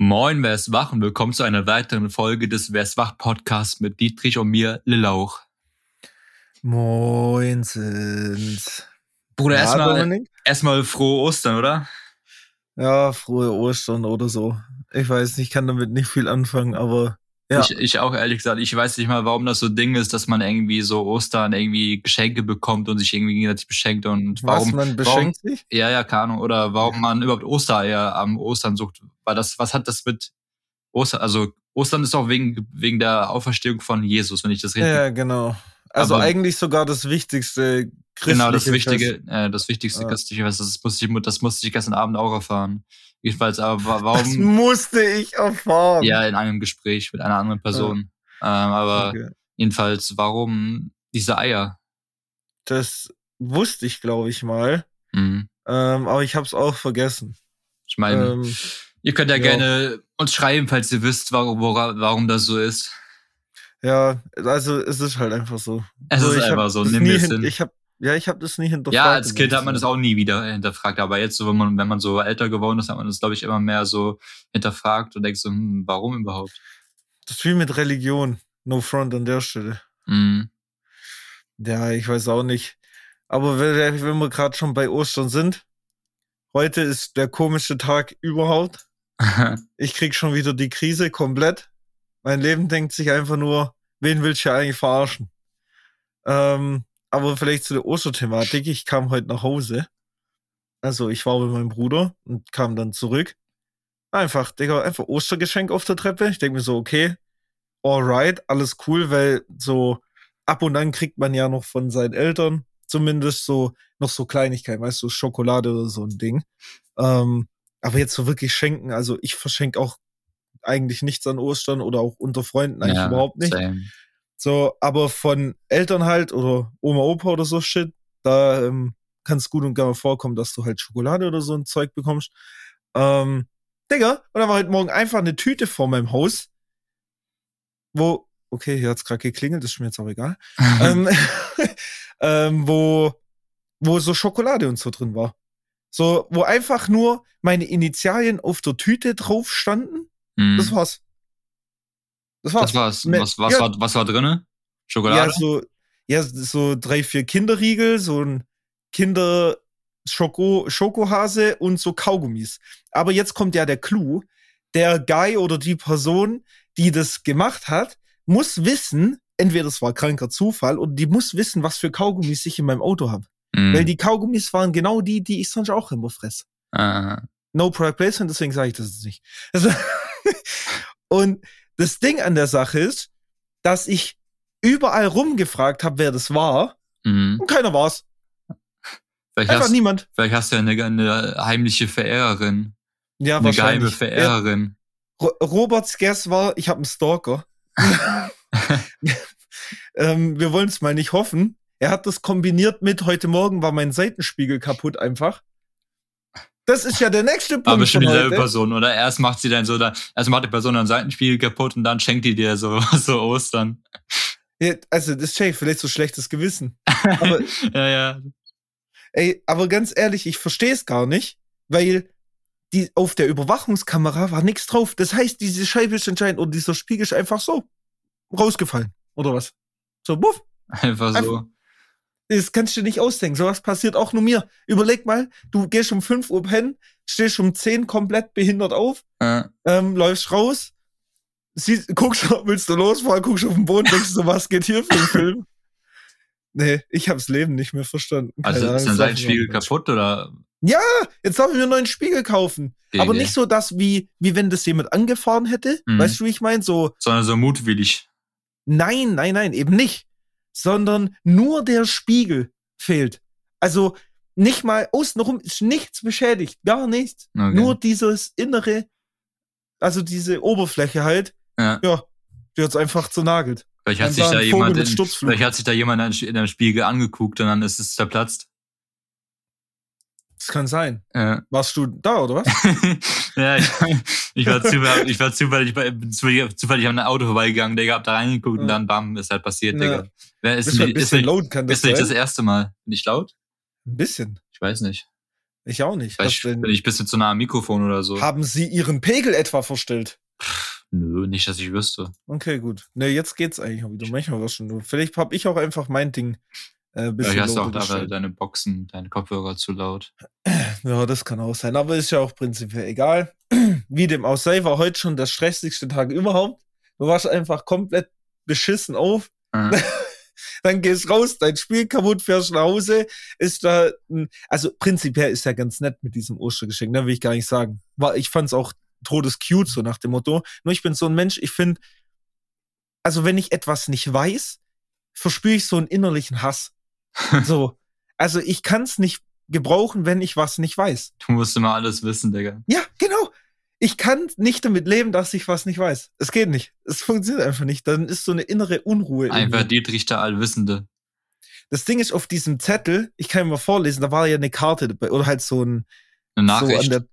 Moin, wer ist wach und willkommen zu einer weiteren Folge des Wer ist wach Podcasts mit Dietrich und mir, Lillauch. Moin sind. Bruder, Ja, erstmal erstmal frohe Ostern, oder? Ja, frohe Ostern oder so. Ich weiß nicht, ich kann damit nicht viel anfangen, aber ja. Ich, ich auch ehrlich gesagt, ich weiß nicht mal, warum das so ein Ding ist, dass man irgendwie so Ostern irgendwie Geschenke bekommt und sich irgendwie gegenseitig beschenkt und warum was man beschenkt sich? Ja, ja, keine Ahnung. Oder warum man überhaupt Ostereier am Ostern sucht. Weil das, was hat das mit Ostern? Also Ostern ist auch wegen, wegen der Auferstehung von Jesus, wenn ich das richtig. Ja, genau. Also Aber- eigentlich sogar das wichtigste genau, das. Wichtige, äh, das wichtigste Ja. christliche Fest. Das musste ich, das musste ich gestern Abend auch erfahren. Jedenfalls, aber wa- Das warum? musste ich erfahren. ja, in einem Gespräch mit einer anderen Person. Ähm, aber Okay. jedenfalls, warum diese Eier? Das wusste ich, glaube ich, mal. Mhm. Ähm, aber ich habe es auch vergessen. Ich meine, Ähm, ihr könnt ja, ja. gerne uns schreiben, falls ihr wisst, warum, warum das so ist. Ja, also es ist halt einfach so. Es Also ist einfach so, nimm es hin-. Ich hab, ja, ich habe das nie hinterfragt. Ja, als Kind hat man das auch nie wieder hinterfragt, aber jetzt, so, wenn man, wenn man so älter geworden ist, hat man das, glaube ich, immer mehr so hinterfragt und denkt so, hm, warum überhaupt? Das ist wie mit Religion. No front an der Stelle. Mhm. Ja, ich weiß auch nicht. Aber wenn, wenn wir gerade schon bei Ostern sind, heute ist der komischste Tag überhaupt. Ich krieg schon wieder die Krise komplett. Mein Leben denkt sich einfach nur, wen willst du eigentlich verarschen? Ähm, aber vielleicht zu der Osterthematik. Ich kam heute nach Hause. Also ich war bei meinem Bruder und kam dann zurück. Einfach, Digga, einfach Ostergeschenk auf der Treppe. Ich denke mir so, okay, alright, alles cool, weil so ab und an kriegt man ja noch von seinen Eltern zumindest so noch so Kleinigkeiten, weißt du, Schokolade oder so ein Ding. Ähm, aber jetzt so wirklich schenken, also ich verschenke auch eigentlich nichts an Ostern oder auch unter Freunden eigentlich Ja, überhaupt nicht. same. So, aber von Eltern halt oder Oma, Opa oder so Shit, da ähm, kann es gut und gerne vorkommen, dass du halt Schokolade oder so ein Zeug bekommst. Ähm, Digga, und da war heute Morgen einfach eine Tüte vor meinem Haus, wo, okay, hier hat's gerade geklingelt, ist mir jetzt auch egal, ähm, ähm, wo, wo so Schokolade und so drin war. So, wo einfach nur meine Initialien auf der Tüte drauf standen. Mhm. Das war's. Das war's. Das war's. Me- Was, was, ja. war, was war drinne? Schokolade? Ja, so, ja, so drei, vier Kinderriegel, so ein Kinder Schoko, Schokohase und so Kaugummis. Aber jetzt kommt ja der Clou. Der Guy oder die Person, die das gemacht hat, muss wissen, entweder das war kranker Zufall oder die muss wissen, was für Kaugummis ich in meinem Auto habe. Mhm. Weil die Kaugummis waren genau die, die ich sonst auch immer fress. Ah. No Product Placement, deswegen sage ich das jetzt nicht. Also, und das Ding an der Sache ist, dass ich überall rumgefragt habe, wer das war, Mhm. und keiner war's. Vielleicht, Einfach hast, niemand. vielleicht hast du ja eine, eine heimliche Verehrerin. Ja, Eine geheime wahrscheinlich. Verehrerin. Ja, Ro Roberts Guess war, ich habe einen Stalker. ähm, wir wollen es mal nicht hoffen. Er hat das kombiniert mit, heute Morgen war mein Seitenspiegel kaputt einfach. Das ist ja der nächste Punkt. Aber bestimmt von dieselbe. Person, oder? Erst macht sie dann so, da, erst macht die Person dann Seitenspiegel kaputt und dann schenkt die dir so, so Ostern. Ja, also, das ist vielleicht so schlechtes Gewissen. Aber ja, ja. Ey, aber ganz ehrlich, ich verstehe es gar nicht, weil die auf der Überwachungskamera war nichts drauf. Das heißt, diese Scheibe ist anscheinend oder dieser Spiegel ist einfach so rausgefallen. Oder was? So, buff. Einfach so. Einfach- Das kannst du dir nicht ausdenken. Sowas passiert auch nur mir. Überleg mal, du gehst um 5 Uhr pennen, stehst um 10 komplett behindert auf, Äh, ähm, läufst raus, siehst, guckst, willst du losfahren, guckst auf den Boden, denkst so, was geht hier für ein Film? Nee, ich hab's Leben nicht mehr verstanden. also Keine ist Ahnung, dein ich Seitenspiegel auch nicht. kaputt oder? Jetzt darf ich mir einen neuen Spiegel kaufen. Aber GG? nicht so das, wie, wie wenn das jemand angefahren hätte. Mhm. Weißt du, wie ich meine? So, Sondern so mutwillig. nein, nein, nein, eben nicht. Sondern nur der Spiegel fehlt. Also nicht mal außenrum ist nichts beschädigt. Gar nichts. Okay. Nur dieses innere, also diese Oberfläche halt, Ja. ja, die hat's einfach zernagelt. Vielleicht hat sich da jemand, in, vielleicht hat sich da jemand in einem Spiegel angeguckt und dann ist es zerplatzt. Das kann sein. Ja. Warst du da, oder was? ja, ich, ich war zufällig, ich war zufällig, zufällig, zufällig an einem Auto vorbeigegangen, Digga, hab da reingeguckt und Ja. dann bam, ist halt passiert, Ja. Digga. Wer ist, ein nicht, ist, bisschen nicht, laut, kann das ist nicht das erste Mal. Bin ich laut? Ein bisschen. Ich weiß nicht. Ich auch nicht. Vielleicht bin ich ein bisschen zu nah am Mikrofon oder so. Haben Sie Ihren Pegel etwa verstellt? Nö, nicht, dass ich wüsste. Okay, gut. Ne, jetzt geht's eigentlich auch wieder. Manchmal was schon. Vielleicht habe ich auch einfach mein Ding äh, bisschen Vielleicht hast du auch lauter da gestellt. deine Boxen, deine Kopfhörer zu laut. Ja, das kann auch sein. Aber ist ja auch prinzipiell egal. Wie dem auch sei, war heute schon der stressigste Tag überhaupt. Du warst einfach komplett beschissen auf. Äh, Dann gehst raus, dein Spiel kaputt, fährst nach Hause. Ist da, also prinzipiell ist ja ganz nett mit diesem Ostergeschenk, ne, will ich gar nicht sagen. War, ich fand's auch todes cute, so nach dem Motto. Nur ich bin so ein Mensch, ich finde, also wenn ich etwas nicht weiß, verspüre ich so einen innerlichen Hass. So. Also ich kann's nicht gebrauchen, wenn ich was nicht weiß. du musst immer alles wissen, Digga. Ja, genau. Ich kann nicht damit leben, dass ich was nicht weiß. Es geht nicht. Es funktioniert einfach nicht. Dann ist so eine innere Unruhe. in Einfach mir. Dietrich der Allwissende. Das Ding ist, auf diesem Zettel, ich kann ihn mal vorlesen, da war ja eine Karte dabei, oder halt so ein, Eine so an Nachricht. der,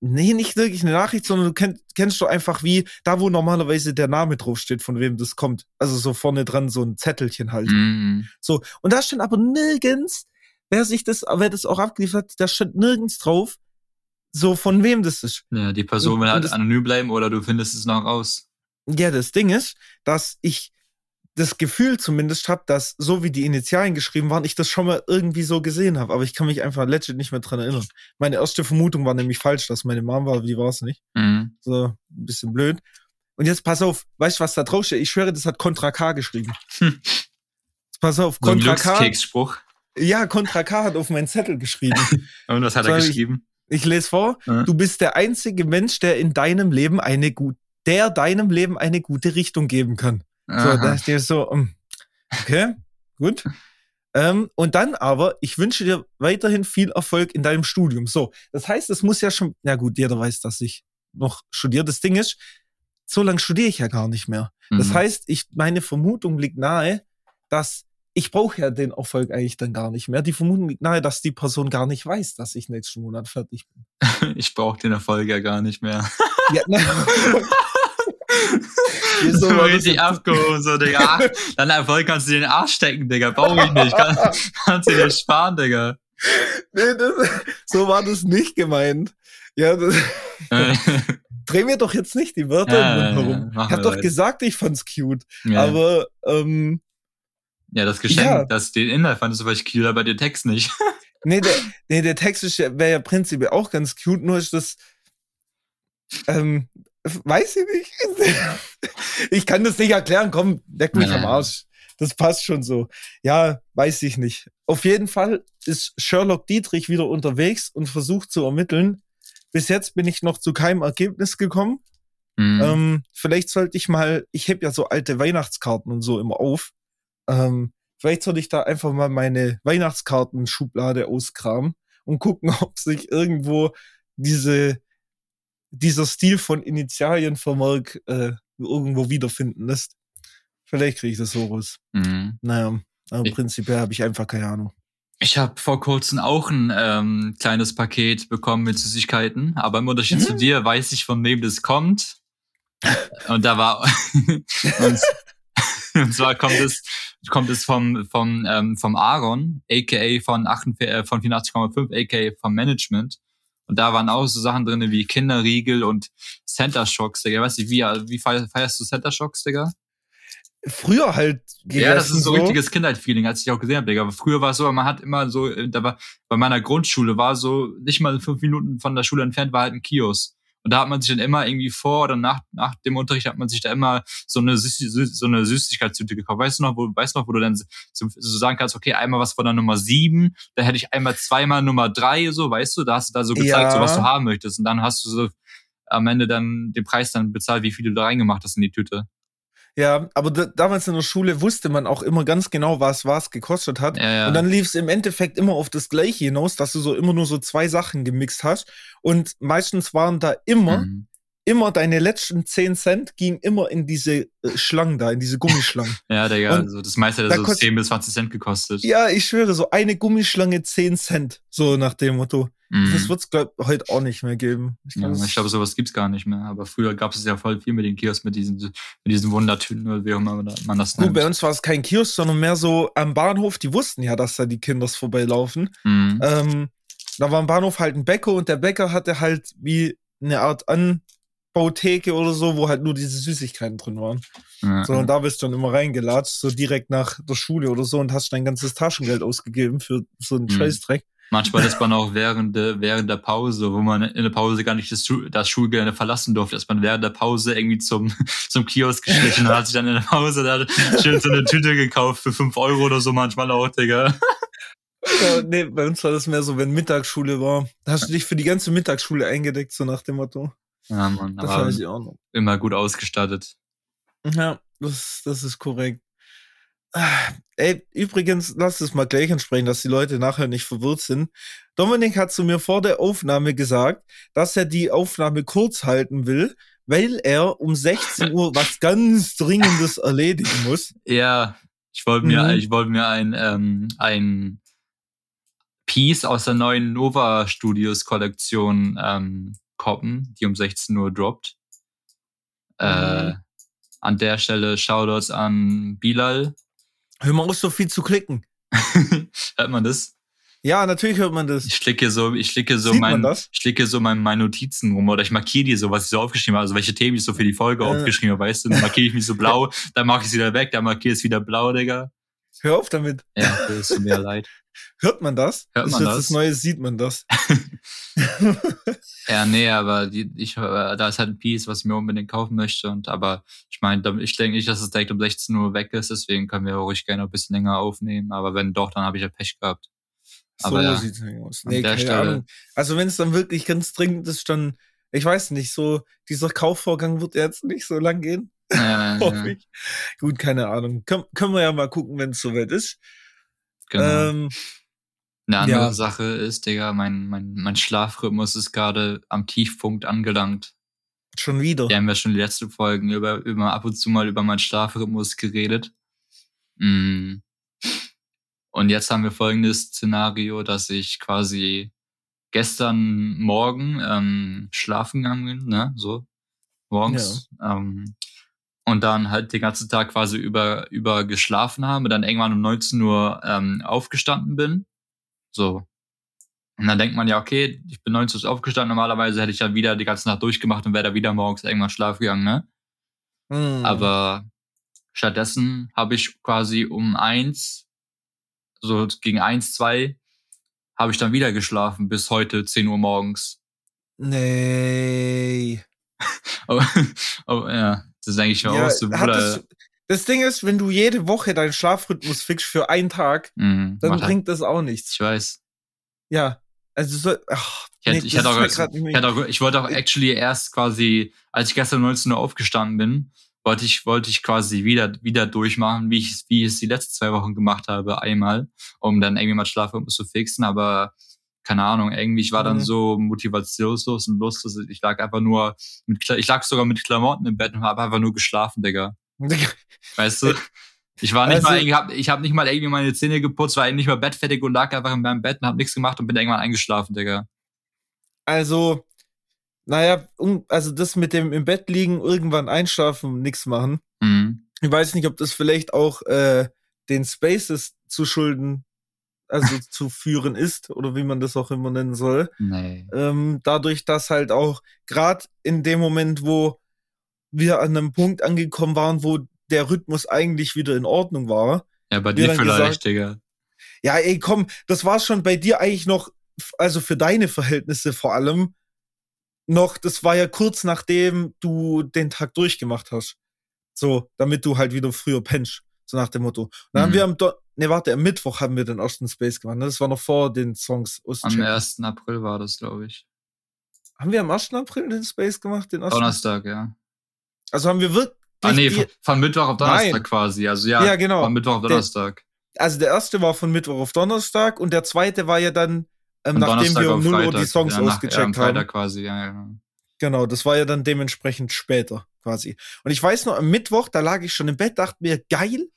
nee, nicht wirklich eine Nachricht, sondern du kenn, kennst du einfach wie, da wo normalerweise der Name draufsteht, von wem das kommt. Also so vorne dran so ein Zettelchen halt. Mhm. So. Und da stand aber nirgends, wer sich das, wer das auch abgeliefert hat, da stand nirgends drauf, so von wem das ist. Ja, die Person will halt anonym bleiben oder du findest es noch raus. Ja, das Ding ist, dass ich das Gefühl zumindest habe, dass so wie die Initialien geschrieben waren, ich das schon mal irgendwie so gesehen habe. Aber ich kann mich einfach legit nicht mehr dran erinnern. Meine erste Vermutung war nämlich falsch, dass meine Mom war, aber die war es nicht. Mhm. So ein bisschen blöd. Und jetzt pass auf, weißt du, was da drauf steht? Ich schwöre, das hat Contra K geschrieben. Hm. Pass auf, So Contra K. Glückskeksspruch. Ja, Contra K hat auf meinen Zettel geschrieben. Und was hat er Soll ich- geschrieben? Ich lese vor. Ja. Du bist der einzige Mensch, der in deinem Leben eine gut, der deinem Leben eine gute Richtung geben kann. So, da ist dir so, um, okay, gut. Ähm, und dann aber, ich wünsche dir weiterhin viel Erfolg in deinem Studium. So, das heißt, es muss ja schon, na gut, jeder weiß, dass ich noch studiere. Das Ding ist, so lange studiere ich ja gar nicht mehr. Das Mhm. heißt, ich, meine Vermutung liegt nahe, dass ich brauche ja den Erfolg eigentlich dann gar nicht mehr. Die Vermutung liegt nahe, dass die Person gar nicht weiß, dass ich nächsten Monat fertig bin. ich brauche den Erfolg ja gar nicht mehr. Ja, na, so richtig abgehoben, so, Digga. Ach, Deinen Erfolg kannst du dir den Arsch stecken, Digga. Brauch ich nicht. Kann, kannst du dir sparen, Digga. nee, das, so war das nicht gemeint. Ja, das, dreh mir doch jetzt nicht die Wörter Ja, im ja, Mund ja, herum. machen ich hab doch weiter. gesagt, ich fand's cute. ja. Aber ähm, ja, das Geschenk, Ja. das, den Inhalt fandest du vielleicht cute, aber den Text nicht. nee, der, nee, der Text ja, wäre ja prinzipiell auch ganz cute, nur ist das. Ähm, weiß ich nicht. ich kann das nicht erklären, komm, leck mich am. Arsch. Das passt schon so. Ja, weiß ich nicht. Auf jeden Fall ist Sherlock Dietrich wieder unterwegs und versucht zu ermitteln. Bis jetzt bin ich noch zu keinem Ergebnis gekommen. Mhm. Ähm, vielleicht sollte ich mal, ich heb ja so alte Weihnachtskarten und so immer auf. Ähm, vielleicht sollte ich da einfach mal meine Weihnachtskartenschublade auskramen und gucken, ob sich irgendwo diese, dieser Stil von Initialienvermerk äh, irgendwo wiederfinden lässt. Vielleicht kriege ich das so raus. Mhm. Naja, aber Ich- prinzipiell habe ich einfach keine Ahnung. Ich habe vor kurzem auch ein ähm, kleines Paket bekommen mit Süßigkeiten, aber im Unterschied Mhm. zu dir weiß ich, von wem das kommt. Und da war und, und zwar kommt es kommt es vom vom ähm, vom Aaron, aka von 48, äh, von 84,5, aka vom Management. Und da waren auch so Sachen drinne wie Kinderriegel und Center Shocks, Digga. Weißt du, wie, wie feier- feierst du Center Shocks, Digga? Früher halt Ja, das ist so gegessen, richtiges Kindheitsfeeling, als ich auch gesehen habe, Digga. Aber früher war es so, man hat immer so, äh, da war, bei meiner Grundschule war so, nicht mal fünf Minuten von der Schule entfernt war halt ein Kiosk. Und da hat man sich dann immer irgendwie vor oder nach, nach dem Unterricht hat man sich da immer so eine, Süß, so eine Süßigkeitstüte gekauft. Weißt du noch, wo, weißt du noch, wo du dann so, so sagen kannst, okay, einmal was von der Nummer sieben, dann hätte ich einmal zweimal Nummer drei, so, weißt du, da hast du da so gezeigt, Ja. so was du haben möchtest. Und dann hast du so am Ende dann den Preis dann bezahlt, wie viel du da reingemacht hast in die Tüte. Ja, aber da, damals in der Schule wusste man auch immer ganz genau, was was gekostet hat. Ja, ja. Und dann lief es im Endeffekt immer auf das Gleiche hinaus, dass du so immer nur so zwei Sachen gemixt hast. Und meistens waren da immer, Mhm. immer deine letzten 10 Cent gingen immer in diese äh, Schlangen da, in diese Gummischlangen. Ja, Digga, Und also das meiste hat da so kostet- 10 bis 20 Cent gekostet. ja, ich schwöre, so eine Gummischlange 10 Cent. So nach dem Motto. Mhm. Das wird's glaub heute auch nicht mehr geben. Ich ja, glaub, ich glaube, sowas gibt's gar nicht mehr. Aber früher gab es ja voll viel mit den Kiosks, mit diesen, mit diesen Wundertüten oder wie auch immer man das Gut, nennt. bei uns war es kein Kiosk, sondern mehr so am Bahnhof. Die wussten ja, dass da die Kinders vorbeilaufen. Mhm. Ähm, da war im Bahnhof halt ein Bäcker und der Bäcker hatte halt wie eine Art Anbautheke oder so, wo halt nur diese Süßigkeiten drin waren. Ja, So, und da bist du dann immer reingelatscht, so direkt nach der Schule oder so und hast dein ganzes Taschengeld ausgegeben für so einen Mhm. Scheißdreck. Manchmal ist man auch während der, während der Pause, wo man in der Pause gar nicht das, Schu das Schulgelände verlassen durfte, ist man während der Pause irgendwie zum, zum Kiosk geschlichen und hat sich dann in der Pause da schön so eine Tüte gekauft für 5 Euro oder so manchmal auch, Digga. Ja, nee, bei uns war das mehr so, wenn Mittagsschule war. Da hast du dich für die ganze Mittagsschule eingedeckt, so nach dem Motto. Ja, Mann, Das aber ich auch noch. immer gut ausgestattet. Ja, das, das ist korrekt. Ey, übrigens, lass es mal gleich ansprechen, dass die Leute nachher nicht verwirrt sind. Dominik hat zu mir vor der Aufnahme gesagt, dass er die Aufnahme kurz halten will, weil er um 16 Uhr was ganz Dringendes erledigen muss. Ja, ich wollte mir, Mhm. ich wollte mir ein, ähm, ein Piece aus der neuen Nova Studios Kollektion ähm, koppen, die um 16 Uhr droppt. Äh, Mhm. an der Stelle Shoutouts an Bilal. Hör mal auf, so viel zu klicken. Hört man das? Ja, natürlich hört man das. Ich schlicke so, ich schlicke so Sieht mein, ich schlicke so mein, meine Notizen rum oder ich markiere die so, was ich so aufgeschrieben habe, also welche Themen ich so für die Folge Äh. aufgeschrieben habe, weißt du, dann markiere ich mich so blau, dann mache ich es wieder weg, dann markiere ich es wieder blau, Digga. Hör auf damit. Ja, das tut mir leid. Hört man das? Hört ist man das? das Neue, sieht man das. Ja, nee, aber die, ich, äh, da ist halt ein Piece, was ich mir unbedingt kaufen möchte. Und aber ich meine, ich denke nicht, dass es direkt um 16 Uhr weg ist, deswegen können wir ruhig gerne ein bisschen länger aufnehmen. Aber wenn doch, dann habe ich ja Pech gehabt. So Aber ja, sieht's nicht aus. Nee, keine Stelle- Ahnung. Also wenn es dann wirklich ganz dringend ist, dann, ich weiß nicht, so, dieser Kaufvorgang wird jetzt nicht so lang gehen. Äh, Hoffe ich. Gut, keine Ahnung. Können, können wir ja mal gucken, wenn es soweit ist. genau. Ähm, Eine andere ja. Sache ist, Digga, mein, mein, mein Schlafrhythmus ist gerade am Tiefpunkt angelangt. schon wieder. Wir haben ja schon die letzten Folgen über, über ab und zu mal über meinen Schlafrhythmus geredet. Mm. Und jetzt haben wir folgendes Szenario, dass ich quasi gestern Morgen ähm, schlafen gegangen bin, ne, so morgens. Ähm, und dann halt den ganzen Tag quasi über, über geschlafen habe, dann irgendwann um 19 Uhr ähm, aufgestanden bin. So. Und dann denkt man ja, okay, ich bin 19 Uhr aufgestanden, normalerweise hätte ich ja wieder die ganze Nacht durchgemacht und wäre da wieder morgens irgendwann schlafen gegangen, ne? Hm. Aber stattdessen habe ich quasi um eins, so gegen eins, zwei, habe ich dann wieder geschlafen bis heute 10 Uhr morgens. Nee. Aber, aber ja, das denke ich mir Ja, auch so, Bruder. das, Ding ist, wenn du jede Woche deinen Schlafrhythmus fixst für einen Tag, Mhm, dann halt- bringt das auch nichts. ich weiß. Ja. Also so, ach, Ich, hätte, nee, ich, hätte auch, ich, hätte auch, ich wollte auch actually erst quasi, als ich gestern 19 Uhr aufgestanden bin, wollte ich, wollte ich quasi wieder, wieder durchmachen, wie ich, wie ich es die letzten zwei Wochen gemacht habe, einmal, um dann irgendwie mal Schlafrhythmus zu fixen, aber keine Ahnung, irgendwie, ich war dann Mhm. so motivationslos und lustlos. Ich lag einfach nur mit, ich lag sogar mit Klamotten im Bett und habe einfach nur geschlafen, Digga. Weißt du? Ich war nicht Also- mal, ich habe ich hab nicht mal irgendwie meine Zähne geputzt, war nicht mal bettfertig und lag einfach in meinem Bett und hab nichts gemacht und bin irgendwann eingeschlafen, Digga. Also, naja, also das mit dem im Bett liegen, irgendwann einschlafen, nichts machen. Mhm. Ich weiß nicht, ob das vielleicht auch äh, den Spaces zu schulden, also zu führen ist, oder wie man das auch immer nennen soll. Nee. Ähm, dadurch, dass halt auch gerade in dem Moment, wo wir an einem Punkt angekommen waren, wo der Rhythmus eigentlich wieder in Ordnung war. Ja, bei dir vielleicht, gesagt- Digga. Ja, ey, komm, das war schon bei dir eigentlich noch, also für deine Verhältnisse vor allem, noch, das war ja kurz nachdem du den Tag durchgemacht hast. So, damit du halt wieder früher pennst. So nach dem Motto. Und dann haben Mhm. wir am, Do ne, warte, am Mittwoch haben wir den ersten Space gemacht. Ne? Das war noch vor den Songs. Am Ostcheck. 1. April war das, glaube ich. Haben wir am 1. April den Space gemacht? Den? Donnerstag, ja. Also haben wir wirklich. Ah, nee, von, von Mittwoch auf Donnerstag Nein. quasi. Also ja, Ja, genau. von Mittwoch auf Der- Donnerstag. also der erste war von Mittwoch auf Donnerstag und der zweite war ja dann, ähm, nachdem wir um auf 0 Uhr die Songs ja, nach, ja, am ausgecheckt Freitag haben. quasi, ja, ja. Genau, das war ja dann dementsprechend später quasi. Und ich weiß noch, am Mittwoch, da lag ich schon im Bett, dachte mir, geil,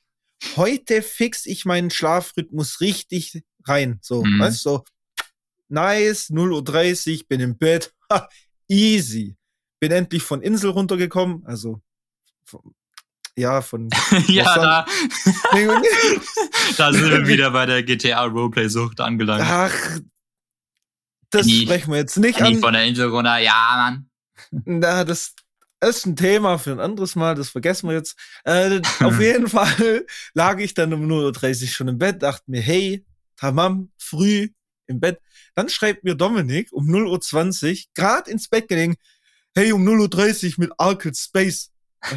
heute fix ich meinen Schlafrhythmus richtig rein. So, Mhm. weißt du, so, nice, 0.30 Uhr, bin im Bett, ha, easy. Bin endlich von Insel runtergekommen, also, von, ja, von, ja, da, da sind wir wieder bei der GTA Roleplay-Sucht angelangt. ach, das sprechen wir jetzt nicht Die an. von der Insel runter, ja, Mann. Na, das ist ein Thema für ein anderes Mal, das vergessen wir jetzt. Äh, auf jeden Fall lag ich dann um 0.30 Uhr schon im Bett, dachte mir, hey, tamam, früh im Bett. Dann schreibt mir Dominik um 0.20 Uhr, gerade ins Bett gelegen, hey, um 0.30 Uhr mit Arcade Space.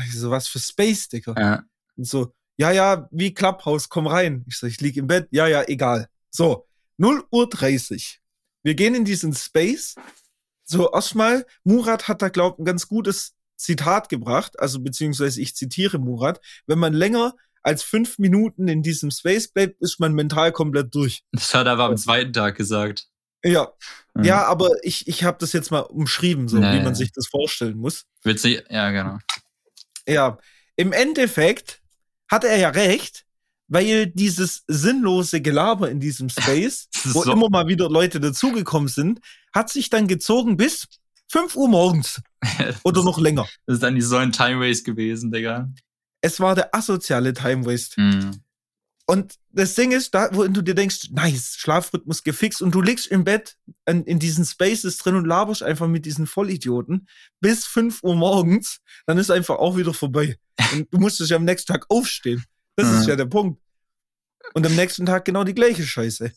Ich so, was für Space, Digga? Ja. Und so, ja, ja, wie Clubhouse, komm rein. Ich so, ich lieg im Bett, ja, ja, egal. So, 0.30 Uhr. Wir gehen in diesen Space. So, erstmal, Murat hat da, glaub, ein ganz gutes Zitat gebracht, also beziehungsweise ich zitiere Murat, wenn man länger als fünf Minuten in diesem Space bleibt, ist man mental komplett durch. Das hat er aber am zweiten Tag gesagt. Ja, Mhm. ja, aber ich, ich habe das jetzt mal umschrieben, so Nee. wie man sich das vorstellen muss. Witzig, ja, genau. Ja, im Endeffekt hat er ja recht, weil dieses sinnlose Gelaber in diesem Space, wo so- immer mal wieder Leute dazugekommen sind, hat sich dann gezogen bis 5 Uhr morgens oder noch länger. Das ist eigentlich so ein Time Waste gewesen, Digga. Es war der asoziale Time Waste. Mhm. Und das Ding ist, da, wo du dir denkst, nice, Schlafrhythmus gefixt und du liegst im Bett in, in diesen Spaces drin und laberst einfach mit diesen Vollidioten bis 5 Uhr morgens, dann ist einfach auch wieder vorbei. Und du musstest ja am nächsten Tag aufstehen. Das ist Mhm. ja der Punkt. Und am nächsten Tag genau die gleiche Scheiße.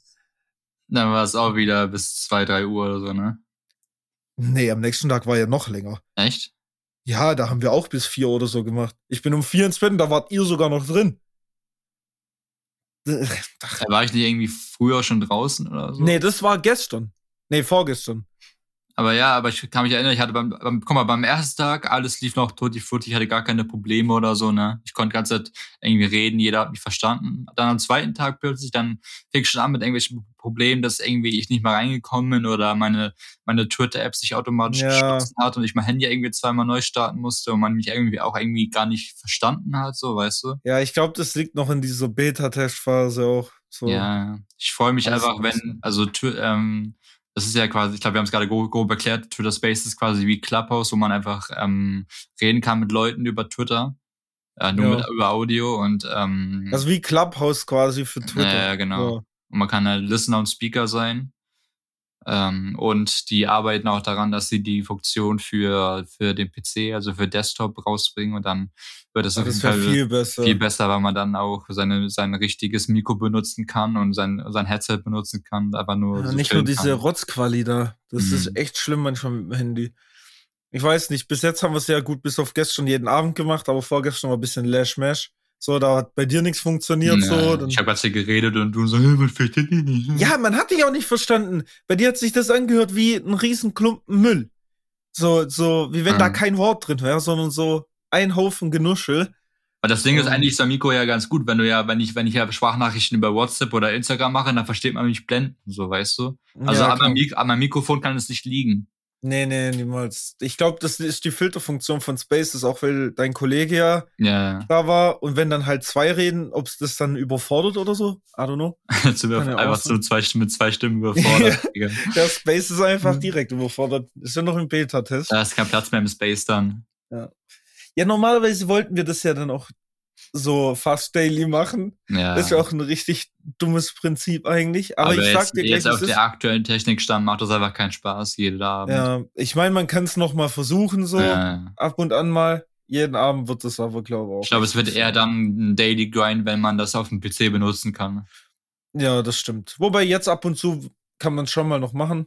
Dann war es auch wieder bis zwei, drei Uhr oder so, ne? Nee, am nächsten Tag war ja noch länger. Echt? Ja, da haben wir auch bis vier oder so gemacht. Ich bin um vier ins Bett und da wart ihr sogar noch drin. Ach, Da war ich nicht irgendwie früher schon draußen oder so? nee, das war gestern. Nee, vorgestern. Aber ja, aber ich kann mich erinnern, ich hatte beim, beim guck mal, beim ersten Tag, alles lief noch tutti frutti, ich hatte gar keine Probleme oder so, ne? Ich konnte die ganze Zeit irgendwie reden, jeder hat mich verstanden. Dann am zweiten Tag plötzlich, dann fing ich schon an mit irgendwelchen Problemen, dass irgendwie ich nicht mal reingekommen bin oder meine, meine Twitter-App sich automatisch Ja. geschlossen hat und ich mein Handy irgendwie zweimal neu starten musste und man mich irgendwie auch irgendwie gar nicht verstanden hat, so, weißt du? Ja, ich glaube, das liegt noch in dieser Beta-Test-Phase auch. So. Ja, ich freue mich einfach, ein wenn, also ähm, das ist ja quasi, ich glaube, wir haben es gerade grob, erklärt, Twitter Space ist quasi wie Clubhouse, wo man einfach ähm, reden kann mit Leuten über Twitter, äh, nur Ja. mit, über Audio und ähm, Also wie Clubhouse quasi für Twitter. Ja, ja, genau. Ja. und man kann halt Listener und Speaker sein. Ähm, und die arbeiten auch daran, dass sie die Funktion für, für den PC, also für Desktop rausbringen und dann wird es auf jeden Fall viel besser. viel besser, weil man dann auch seine, sein richtiges Mikro benutzen kann und sein, sein Headset benutzen kann, aber nur Ja, so nicht nur diese kann. Rotzquali da. Das Mhm. ist echt schlimm manchmal mit dem Handy. Ich weiß nicht, bis jetzt haben wir es ja gut bis auf gestern jeden Abend gemacht, aber vorgestern war ein bisschen Lash-Mash. So, da hat bei dir nichts funktioniert. so, Ja, dann ich habe gerade hier geredet und du so, "Hä, was versteht ihr nicht? Ja, man hat dich auch nicht verstanden. Bei dir hat sich das angehört wie ein riesen Klumpen Müll. So, so, wie wenn da Mhm. kein Wort drin wäre, sondern so ein Haufen Genuschel. Aber das Ding ist Ähm. eigentlich ist am Mikro ja ganz gut, wenn du ja, wenn ich, wenn ich ja Sprachnachrichten über WhatsApp oder Instagram mache, dann versteht man mich blenden, so weißt du. Also Ja, an meinem Mikrofon kann es nicht liegen. Nee, nee, niemals. Ich glaube, das ist die Filterfunktion von Spaces, auch weil dein Kollege ja Ja, da war und wenn dann halt zwei reden, ob es das dann überfordert oder so, I don't know. ja einfach so zwei Stimmen mit zwei Stimmen überfordert. Digga. Der Space ist einfach Mhm. direkt überfordert. Ist ja noch im Beta-Test. Da ist kein Platz mehr im Space dann. Ja, normalerweise wollten wir das ja dann auch so fast daily machen. Ja. Das ist ja auch ein richtig dummes Prinzip eigentlich. Aber, Aber, ich jetzt, sag dir gleich, jetzt es auf der aktuellen Technikstand macht das einfach keinen Spaß, jeden Abend. ja, ich meine, man kann es noch mal versuchen so Ja. ab und an mal. Jeden Abend wird das aber glaube ich auch. Ich glaube, es wird eher dann ein Daily Grind, wenn man das auf dem PC benutzen kann. Ja, das stimmt. Wobei jetzt ab und zu kann man schon mal noch machen.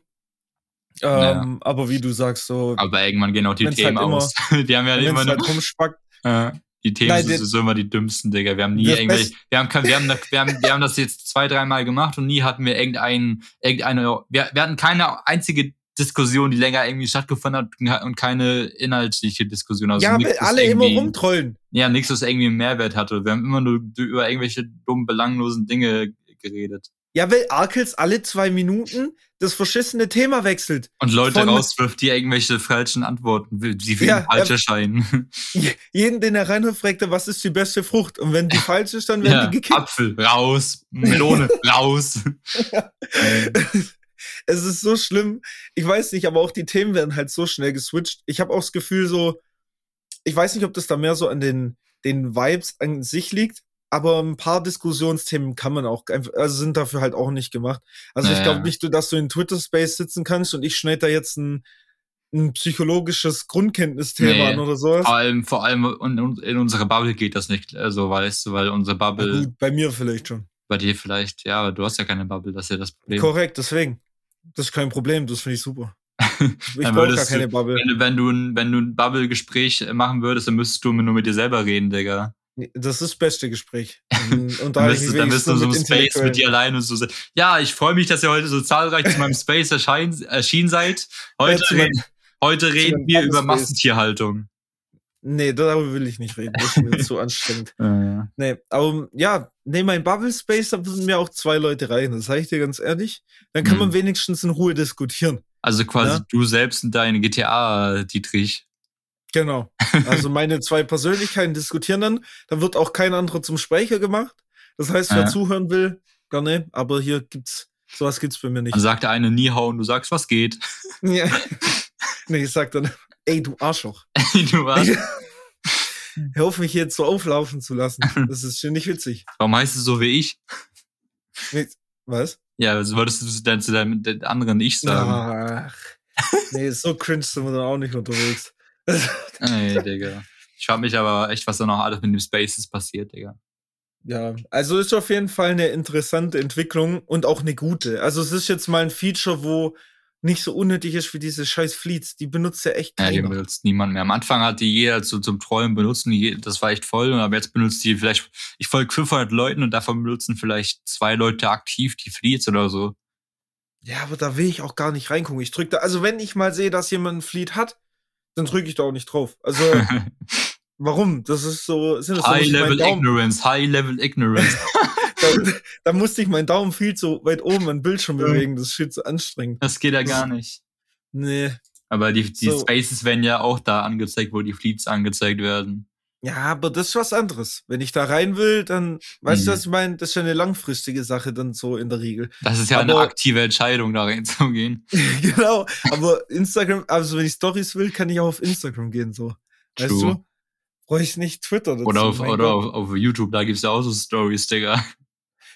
Ähm, Ja. Aber wie du sagst, so, Aber irgendwann gehen auch die Themen halt immer- aus. Die haben ja immer es nur, halt rumspackt. äh, die Themen Nein, sind immer die dümmsten, Digga. Wir haben nie irgendwelche, wir haben, kein- wir haben, wir haben, wir haben das jetzt zwei, dreimal gemacht und nie hatten wir irgendein, irgendeine, wir, wir hatten keine einzige Diskussion, die länger irgendwie stattgefunden hat und keine inhaltliche Diskussion. Also ja, weil alle immer rumtrollen. Ja, nichts, was irgendwie einen Mehrwert hatte. Wir haben immer nur über irgendwelche dummen, belanglosen Dinge geredet. Ja, weil Arkels alle zwei Minuten das verschissene Thema wechselt. Und Leute Von- rauswirft, die irgendwelche falschen Antworten, die für ihn Ja, falsch ähm, erscheinen. Je- Jeden, den er reinhört, fragt er, was ist die beste Frucht? Und wenn die falsch ist, dann werden Ja, die gekippt. Apfel, raus. Melone, raus. es ist so schlimm. Ich weiß nicht, aber auch die Themen werden halt so schnell geswitcht. Ich habe auch das Gefühl so, ich weiß nicht, ob das da mehr so an den, den Vibes an sich liegt, aber ein paar Diskussionsthemen kann man auch, also sind dafür halt auch nicht gemacht. Also ich Naja. glaube nicht, dass du in Twitter-Space sitzen kannst und ich schneide da jetzt ein, ein psychologisches Grundkenntnisthema Nee. an oder sowas. Vor allem, vor allem in, in unserer Bubble geht das nicht äh, so, weißt du, weil unsere Na Bubble gut, bei mir vielleicht schon. bei dir vielleicht, ja, aber du hast ja keine Bubble, das ist ja das Problem. Korrekt, deswegen. Das ist kein Problem, das finde ich super. Ich brauche gar keine du- Bubble. Wenn, du- wenn du ein, wenn du ein Bubble-Gespräch machen würdest, dann müsstest du nur mit dir selber reden, Digga. Das ist das beste Gespräch. Und Dann da bist, dann bist du so im Space mit dir allein und so. Ja, ich freue mich, dass ihr heute so zahlreich zu meinem Space erschein, erschienen seid. Heute, zu re meinem- heute reden wir über Bubble-Space. Massentierhaltung. Nee, darüber will ich nicht reden. Das ist mir zu anstrengend. Nee, aber ja, nee, mein Bubble Space, da sind mir auch zwei Leute rein. Das sage ich dir ganz ehrlich. Dann kann Mhm. man wenigstens in Ruhe diskutieren. Also quasi Ja. du selbst und deine GTA, Dietrich. Genau. Also meine zwei Persönlichkeiten diskutieren dann. Da wird auch kein anderer zum Sprecher gemacht. Das heißt, wer Ja. zuhören will, gerne. Aber hier gibt's, sowas gibt's bei mir nicht. Dann sagt der eine Nihau und du sagst, was geht. ja. Nee, ich sag dann, ey, du Arschloch. du was? Hör auf, mich jetzt so auflaufen zu lassen. Das ist schon nicht witzig. Warum heißt es so wie ich? Nee, Was? Ja, also würdest du dann zu deinem anderen Ich sagen. Ach. Nee, so cringe sind wir dann auch nicht unterwegs. Ey, Digga. Ich frag mich aber echt, was da noch alles mit dem Spaces passiert, Digga. Ja, also ist auf jeden Fall eine interessante Entwicklung und auch eine gute. Also es ist jetzt mal ein Feature, wo nicht so unnötig ist wie diese scheiß Fleets. Die benutzt ja echt Ja, die keiner. benutzt niemand mehr. Am Anfang hat die jeder zu, zum Trollen benutzt und das war echt voll. Und aber jetzt benutzt die vielleicht, ich folge 500 Leuten und davon benutzen vielleicht zwei Leute aktiv die Fleets oder so. Ja, aber da will ich auch gar nicht reingucken. Ich drücke da, also wenn ich mal sehe, dass jemand ein Fleet hat, dann drücke ich da auch nicht drauf. Also warum? Das ist so, sind das High Level Ignorance, High Level Ignorance. da, da musste ich meinen Daumen viel zu weit oben an Bildschirm bewegen. Das ist viel zu anstrengend. Das geht ja gar nicht. Nee. Aber die, die So. Spaces werden ja auch da angezeigt, wo die Fleets angezeigt werden. Ja, aber das ist was anderes. Wenn ich da rein will, dann, weißt du, Mhm. was ich meine? Das ist ja eine langfristige Sache dann so in der Regel. Das ist ja eine Aber- aktive Entscheidung, da reinzugehen. genau. Aber Instagram, also wenn ich Stories will, kann ich auch auf Instagram gehen, so. Weißt True. du? Brauche ich nicht Twitter dazu. Oder auf, oder auf, auf YouTube, da gibt's ja auch so Stories, Digga.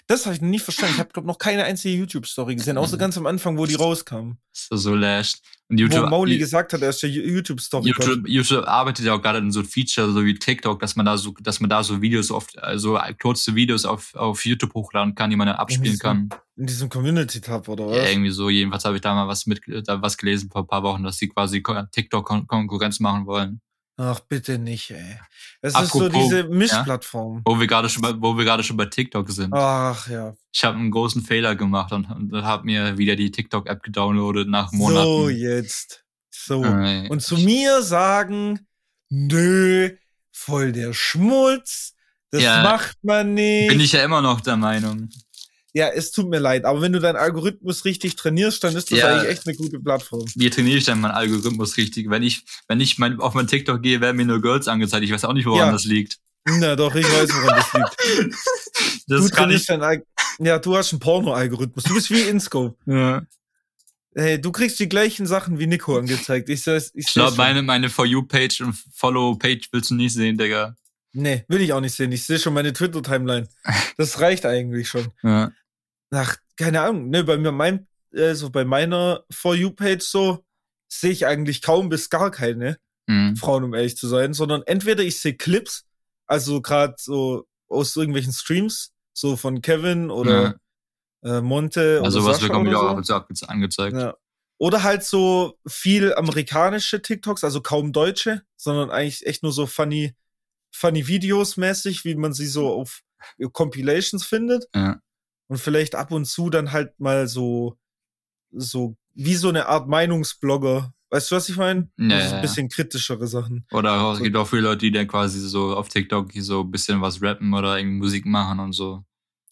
Das habe ich noch nie verstanden. Ich habe, glaube noch keine einzige YouTube-Story gesehen, außer ganz am Anfang, wo die rauskam. So, so lasht. Und Wo YouTube, Mauli gesagt hat, er ist der YouTube-Story. YouTube, YouTube arbeitet ja auch gerade in so Feature, so wie TikTok, dass man da so, dass man da so Videos oft, also kurze Videos auf, auf YouTube hochladen kann, die man dann abspielen so. kann. In diesem Community-Tab, oder was? Ja, irgendwie so. Jedenfalls habe ich da mal was mit, da was gelesen vor ein paar Wochen, dass sie quasi Ko- TikTok Kon Konkurrenz machen wollen. Ach, bitte nicht, ey. Es ist so Apropos, diese Mischplattform. Wo wir gerade schon bei, wo wir gerade schon bei TikTok sind. Ach ja. Ich habe einen großen Fehler gemacht und, und habe mir wieder die TikTok-App gedownloadet nach Monaten. So, jetzt. So. Äh, Und zu mir sagen, nö, voll der Schmutz. Das Ja, macht man nicht. bin ich ja immer noch der Meinung. Ja, es tut mir leid, aber wenn du deinen Algorithmus richtig trainierst, dann ist das Ja. eigentlich echt eine gute Plattform. Wie trainiere ich denn meinen Algorithmus richtig? Wenn ich, wenn ich mein, auf mein TikTok gehe, werden mir nur Girls angezeigt. Ich weiß auch nicht, woran Ja. das liegt. Na doch, ich weiß, woran das liegt. Das du kann ich. Ja, du hast einen Porno-Algorithmus. Du bist wie Inscope. Ja. Hey, du kriegst die gleichen Sachen wie Nico angezeigt. Ich, ich Ich glaube, meine, meine For You-Page und Follow-Page willst du nicht sehen, Digga. Nee, will ich auch nicht sehen. Ich sehe schon meine Twitter-Timeline. Das reicht eigentlich schon. Ja. Ach, keine Ahnung. Ne, bei mir, mein, äh, so bei meiner For You-Page so, sehe ich eigentlich kaum bis gar keine Mhm. Frauen, um ehrlich zu sein, sondern entweder ich sehe Clips, also gerade so aus irgendwelchen Streams, so von Kevin oder äh, Monte Also oder was Sascha bekommen wir oder auch so. zu angezeigt. Ja. Oder halt so viel amerikanische TikToks, also kaum deutsche, sondern eigentlich echt nur so funny, funny Videos mäßig, wie man sie so auf Compilations findet. Ja. Und vielleicht ab und zu dann halt mal so, so, wie so eine Art Meinungsblogger. Weißt du, was ich meine? Ja, ein bisschen kritischere Sachen. Oder auch, es gibt auch viele Leute, die dann quasi so auf TikTok so ein bisschen was rappen oder irgendwie Musik machen und so.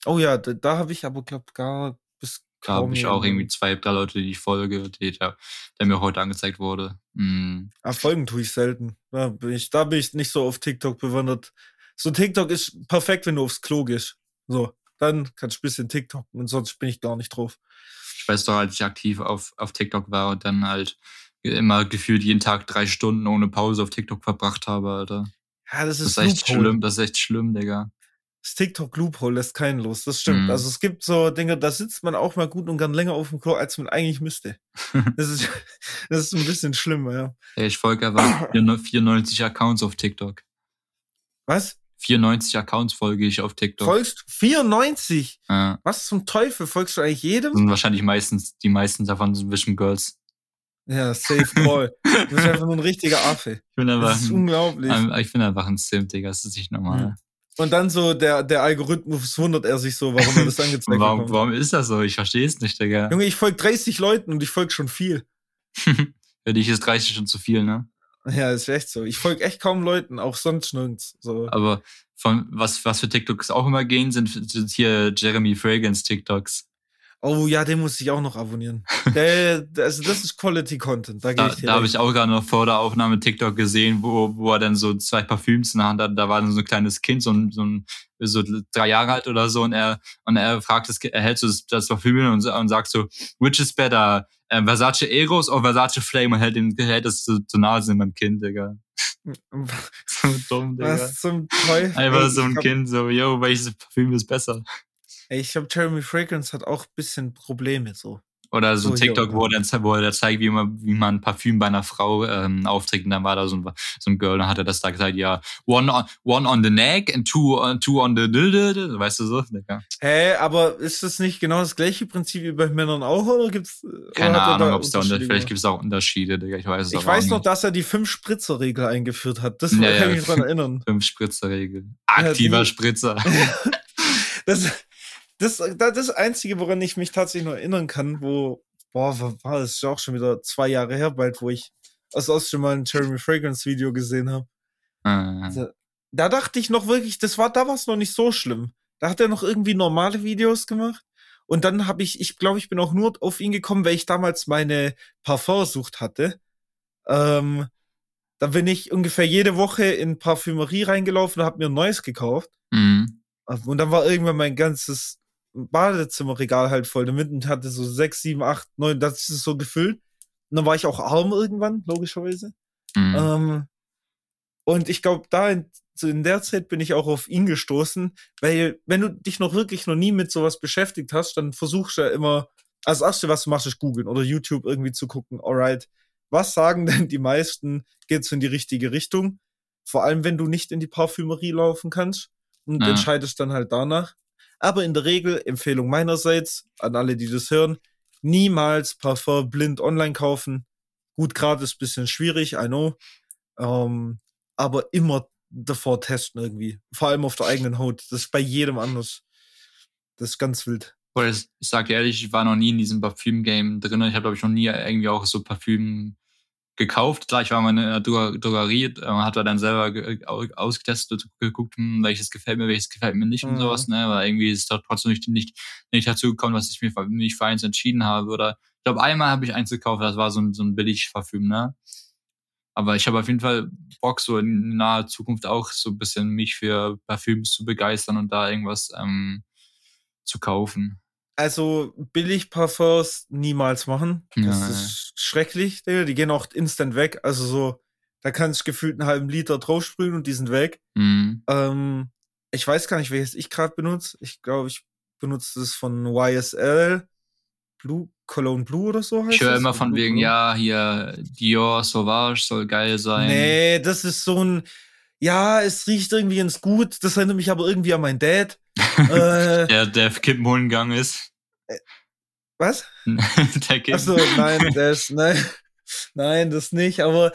Oh ja, da, da habe ich aber, glaub, gar bis Da habe ich auch irgendwie zwei, drei Leute, die ich folge, die, der, der mir heute angezeigt wurde. Mhm. Ah, Folgen tue ich selten. Da bin ich, da bin ich nicht so auf TikTok bewandert. So TikTok ist perfekt, wenn du aufs Klo gehst. So, dann kannst du ein bisschen TikTok und sonst bin ich gar nicht drauf. Ich weiß doch, als ich aktiv auf, auf TikTok war und dann halt immer gefühlt jeden Tag drei Stunden ohne Pause auf TikTok verbracht habe, Alter. Ja, das Das ist, ist echt schlimm, das ist echt schlimm, Digga. das TikTok Loophole lässt keinen los. Das stimmt. Mhm. Also es gibt so Dinge, da sitzt man auch mal gut und gern länger auf dem Klo, als man eigentlich müsste. Das ist, das ist ein bisschen schlimm, ja. Ey, ich folge aber 94 Accounts auf TikTok. Was? 94 Accounts folge ich auf TikTok. Folgst 94? Ja. Was zum Teufel? Folgst du eigentlich jedem? sind wahrscheinlich meistens, die meisten davon sind Vision Girls. Ja, safe call. Du bist einfach nur ein richtiger Affe. Ich bin einfach, Das ist unglaublich. ein, ich bin einfach ein Sim, Digga. Das ist nicht normal. Mhm. Und dann so der, der Algorithmus wundert er sich so, warum er das angezeigt Warum, bekommt. warum ist das so? Ich verstehe es nicht, Digga. Junge, ich folge 30 Leuten und ich folge schon viel. Für dich ist 30 schon zu viel, ne? Ja, ist echt so. Ich folge echt kaum Leuten, auch sonst nirgends. So. Aber von was, was für TikToks auch immer gehen, sind, sind hier Jeremy Fragrance TikToks. Oh ja, den muss ich auch noch abonnieren. Der, also das ist Quality Content. Da gehe Da, da habe ich auch gerade noch vor der Aufnahme TikTok gesehen, wo, wo er dann so zwei Parfüms in der Hand hat. Da war dann so ein kleines Kind, so ein, so ein so drei Jahre alt oder so, und er und er fragt das, er hält so das, das Parfüm hin und, und sagt so, which is better, äh, Versace Eros oder Versace Flame und hält, den, hält das so zur Nase beim Kind, Digga. So dumm, Digga. Was zum Teufel? Einfach so ein Kind, so, yo, welches Parfüm ist besser? Ey, ich glaube, Jeremy Fragrance hat auch ein bisschen Probleme so. Oder so So, hier, TikTok, wo er, oder? dann, wo er zeigt, wie man, wie man Parfüm bei einer Frau ähm, aufträgt. Und dann war da so ein, so ein Girl, dann hat er das da gesagt, ja, one on, one on the neck and two, on- two on the weißt du so? Digga. Hä, aber ist das nicht genau das gleiche Prinzip wie bei Männern auch, oder gibt's? oder Keine hat er Ahnung, ob es da unter, Unterschiede vielleicht gibt es auch Unterschiede, Digga. Ich weiß es Ich weiß noch, nicht. dass er die Fünf-Spritzer-Regel eingeführt hat. Das Ja, kann ja. ich mich dran erinnern. Fünf Spritzerregel. Aktiver die- Spritzer. Das, das, das, das Einzige, woran ich mich tatsächlich noch erinnern kann, wo, boah, war, das ist ja auch schon wieder zwei Jahre her, bald, wo ich aus schon mal ein Jeremy Fragrance Video gesehen habe. Äh, Da dachte ich noch wirklich, das war, da war es noch nicht so schlimm. Da hat er noch irgendwie normale Videos gemacht. Und dann habe ich, ich glaube, ich bin auch nur auf ihn gekommen, weil ich damals meine Parfumsucht hatte. Ähm, da bin ich ungefähr jede Woche in Parfümerie reingelaufen und habe mir ein neues gekauft. mhm. Und dann war irgendwann mein ganzes Badezimmerregal halt voll damit und hatte so sechs, sieben, acht, neun, das ist so gefüllt. Und dann war ich auch arm irgendwann, logischerweise. Mhm. Ähm, und ich glaube, da in, so in der Zeit bin ich auch auf ihn gestoßen, weil wenn du dich noch wirklich noch nie mit sowas beschäftigt hast, dann versuchst du ja immer, als erste, was du machst, ist googeln oder YouTube irgendwie zu gucken, alright, was sagen denn die meisten, geht's in die richtige Richtung? Vor allem, wenn du nicht in die Parfümerie laufen kannst und Ja. entscheidest dann halt danach. Aber in der Regel, Empfehlung meinerseits an alle, die das hören, niemals Parfum blind online kaufen. Gut, gerade ist ein bisschen schwierig, I know. Ähm, aber immer davor testen irgendwie. Vor allem auf der eigenen Haut. Das ist bei jedem anders. Das ist ganz wild. Ich, sag ehrlich, ich war noch nie in diesem Parfüm-Game drin. Ich habe, glaube ich, noch nie irgendwie auch so Parfüm gekauft. Klar, ich war mal in einer Droger- Drogerie, äh, hat er dann selber ge- au- ausgetestet, geguckt, hm, welches gefällt mir, welches gefällt mir nicht und Mhm. sowas, ne? Aber irgendwie ist da trotzdem nicht, nicht, nicht dazu gekommen, dass ich mich für- mich für eins entschieden habe. Oder ich glaube, einmal habe ich eins gekauft, das war so ein, so ein Billig-Parfüm, ne? Aber ich habe auf jeden Fall Bock, so in naher Zukunft auch so ein bisschen mich für Parfüms zu begeistern und da irgendwas ähm, zu kaufen. Also billig Parfums niemals machen. Das Ja, ist schrecklich. Digga. Die gehen auch instant weg. Also so, da kannst du gefühlt einen halben Liter draufsprühen und die sind weg. Mhm. Ähm, ich weiß gar nicht, welches ich gerade benutze. Ich glaube, ich benutze das von YSL. Blue, Cologne Blue oder so heißt Ich höre immer von Blue wegen, Cologne? ja, hier Dior Sauvage soll geil sein. Nee, das ist so ein. Ja, es riecht irgendwie ganz gut. Das erinnert mich aber irgendwie an meinen Dad. Äh, Der, der Kippenhundgang ist. was? der Kippen. Achso, nein, das, nein, nein, das nicht. Aber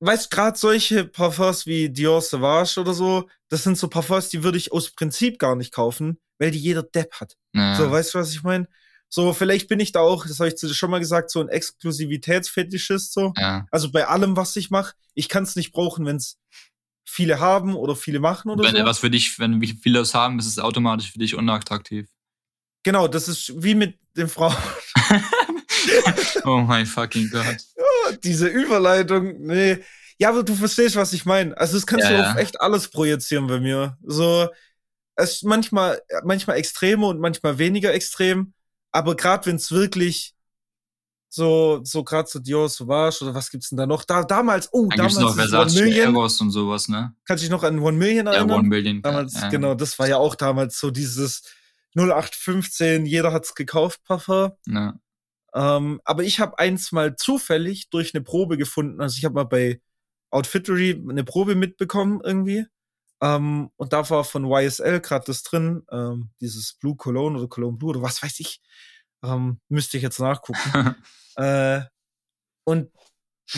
weißt gerade solche Parfums wie Dior Sauvage oder so, das sind so Parfums, die würde ich aus Prinzip gar nicht kaufen, weil die jeder Depp hat. Ja. So, weißt du, was ich meine? So, vielleicht bin ich da auch, das habe ich zu dir schon mal gesagt, so ein Exklusivitätsfetischist so. ja. Also bei allem, was ich mache, ich kann es nicht brauchen, wenn es viele haben oder viele machen oder Wenn so. was für dich, wenn viele das haben, ist es automatisch für dich unattraktiv. Genau, das ist wie mit den Frauen. oh mein fucking Gott. Diese Überleitung, nee. Ja, aber du verstehst, was ich meine. Also, das kannst Ja, du ja. auf echt alles projizieren bei mir. So, es ist manchmal, manchmal extreme und manchmal weniger extrem. Aber gerade wenn es wirklich So, so gerade so Dior Sauvage oder was gibt's denn da noch? Da, damals, oh, Dann damals gibt's noch ist One Versace Million. Eros und sowas, ne? Kannst du dich noch an One Million Ja, erinnern? One Million. damals, ja. genau, das war ja auch damals so dieses 0815, jeder hat's gekauft, Parfum. Ja. Ähm, aber ich habe eins mal zufällig durch eine Probe gefunden. Also ich habe mal bei Outfittery eine Probe mitbekommen irgendwie. Ähm, und da war von YSL gerade das drin, ähm, dieses Blue Cologne oder Cologne Blue oder was weiß ich. Ähm, müsste ich jetzt nachgucken. äh, und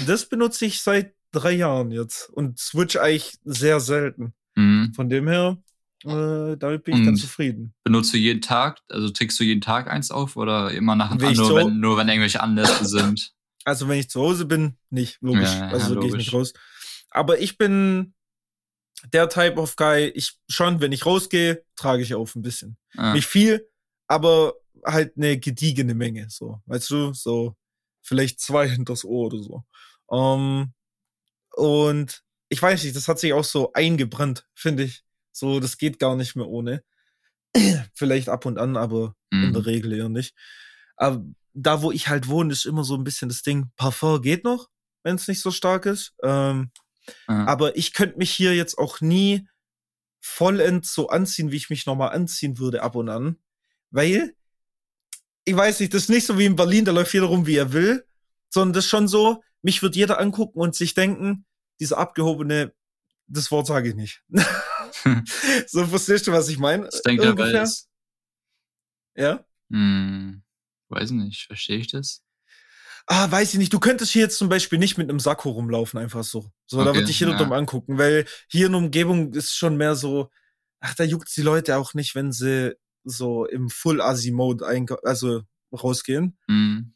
das benutze ich seit drei Jahren jetzt und switch eigentlich sehr selten. mhm. Von dem her, äh, damit bin ich ganz Und zufrieden. Benutzt du jeden Tag, also trägst du jeden Tag eins auf oder immer nach Wenn ich nur, nur wenn irgendwelche Anlässe sind? Also wenn ich zu Hause bin, nicht, logisch. Ja, ja, also gehe ich logisch. nicht raus. Aber ich bin der Type of Guy, ich schon, wenn ich rausgehe, trage ich auf ein bisschen. Ah, Nicht viel, aber halt eine gediegene Menge. So, weißt du, so vielleicht zwei hinters Ohr oder so. Ähm, und ich weiß nicht, das hat sich auch so eingebrannt, finde ich. So, das geht gar nicht mehr ohne. vielleicht ab und an, aber in der mhm. Regel eher nicht. Aber da, wo ich halt wohne, ist immer so ein bisschen das Ding, Parfum geht noch, wenn es nicht so stark ist. Ähm, Ah, aber ich könnte mich hier jetzt auch nie vollends so anziehen, wie ich mich nochmal anziehen würde ab und an. Weil, ich weiß nicht, das ist nicht so wie in Berlin, da läuft jeder rum, wie er will, sondern das ist schon so, mich wird jeder angucken und sich denken, dieser abgehobene, das Wort sage ich nicht. so verstehst du, was ich meine? ich denke, Ungefähr? es, Ja? hm, weiß nicht, verstehe ich das? Ah, weiß ich nicht. Du könntest hier jetzt zum Beispiel nicht mit einem Sakko rumlaufen, einfach so. So, da Okay, wird dich jeder ja. dumm angucken, weil hier in der Umgebung ist schon mehr so, ach, da juckt's die Leute auch nicht, wenn sie so im Full-Asi-Mode also rausgehen. Hm,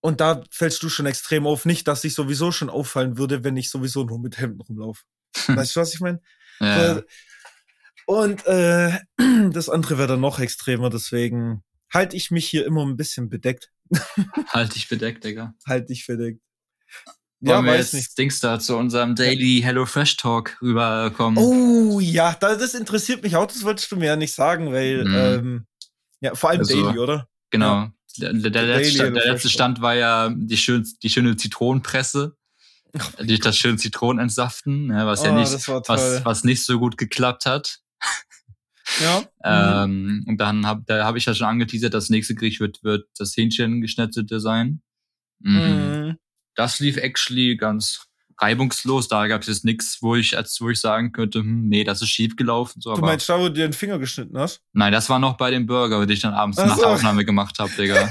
Und da fällst du schon extrem auf. Nicht, dass ich sowieso schon auffallen würde, wenn ich sowieso nur mit Hemden rumlaufe. weißt du, was ich meine? ja, Und äh, das andere wäre dann noch extremer, deswegen halte ich mich hier immer ein bisschen bedeckt. halt dich bedeckt, Digga. Halte ich verdeckt. Wollen Ja, wir weiß jetzt nicht. Dings da zu unserem Daily Hello Fresh Talk rüberkommen? Oh ja, da, das interessiert mich auch, das wolltest du mir ja nicht sagen, weil, Mhm. ähm, ja, vor allem Also, Daily, oder? Genau. Der, der, der, Daily letzte, Stand, der letzte. Stand war ja die, schön, die schöne Zitronenpresse. Die das schön Zitronen entsaften, ne, was ja Oh, nicht, das war toll. was, was nicht so gut geklappt hat. Ja. Mhm. Ähm, und dann hab, da habe ich ja schon angeteasert, das nächste Gericht wird, wird das Hähnchen geschnetzelte sein. Mhm. Mhm. Das lief actually ganz reibungslos. Da gab es jetzt nichts, wo ich, als wo ich sagen könnte, hm, nee, das ist schief gelaufen. So, Du meinst da, wo du dir den Finger geschnitten hast? nein, das war noch bei dem Burger, den ich dann abends Ach nach so. der Aufnahme gemacht habe, Digga.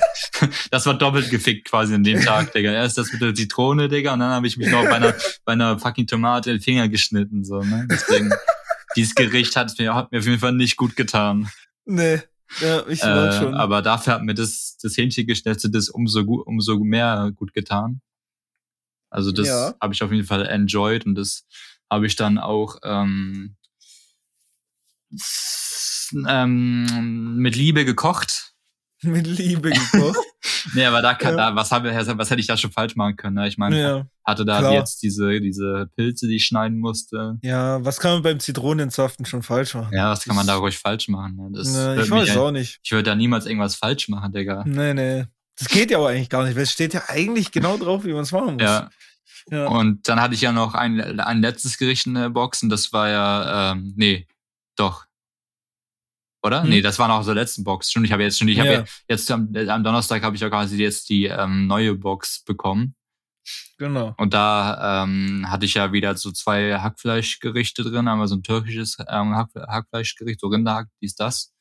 das war doppelt gefickt quasi an dem Tag, Digga. Erst das mit der Zitrone, Digga, und dann habe ich mich noch bei einer, bei einer fucking Tomate den Finger geschnitten, so, ne? Deswegen, dieses Gericht hat mir, hat mir auf jeden Fall nicht gut getan. Nee. Ja, ich Äh, schon. aber dafür hat mir das, das Hähnchengeschnetzeltes umso, gut, umso mehr gut getan. Also das Ja. habe ich auf jeden Fall enjoyed und das habe ich dann auch ähm, ähm, mit Liebe gekocht. Mit Liebe gekocht. Nee, aber da, kann, Ja. da was, habe, was hätte ich da schon falsch machen können? Ne? Ich meine, ja. hatte da klar. jetzt diese, diese Pilze, die ich schneiden musste. ja, was kann man beim Zitronensaften schon falsch machen? Ja, was kann man da ruhig falsch machen? Ne? Das wird ich weiß auch nicht. ich würde da niemals irgendwas falsch machen, Digga. Nee, nee. Das geht ja aber eigentlich gar nicht, weil es steht ja eigentlich genau drauf, wie man es machen muss. Ja, ja. Und dann hatte ich ja noch ein, ein letztes Gericht in der Box und das war ja, ähm, nee, doch. Oder? Hm? Nee, das war noch aus der letzten Box. Stimmt, ich habe jetzt schon, ich habe Ja. jetzt am, am Donnerstag habe ich ja quasi jetzt die ähm, neue Box bekommen. Genau. Und da ähm, hatte ich ja wieder so zwei Hackfleischgerichte drin, einmal so ein türkisches ähm, Hack, Hackfleischgericht, so Rinderhack, dies, das.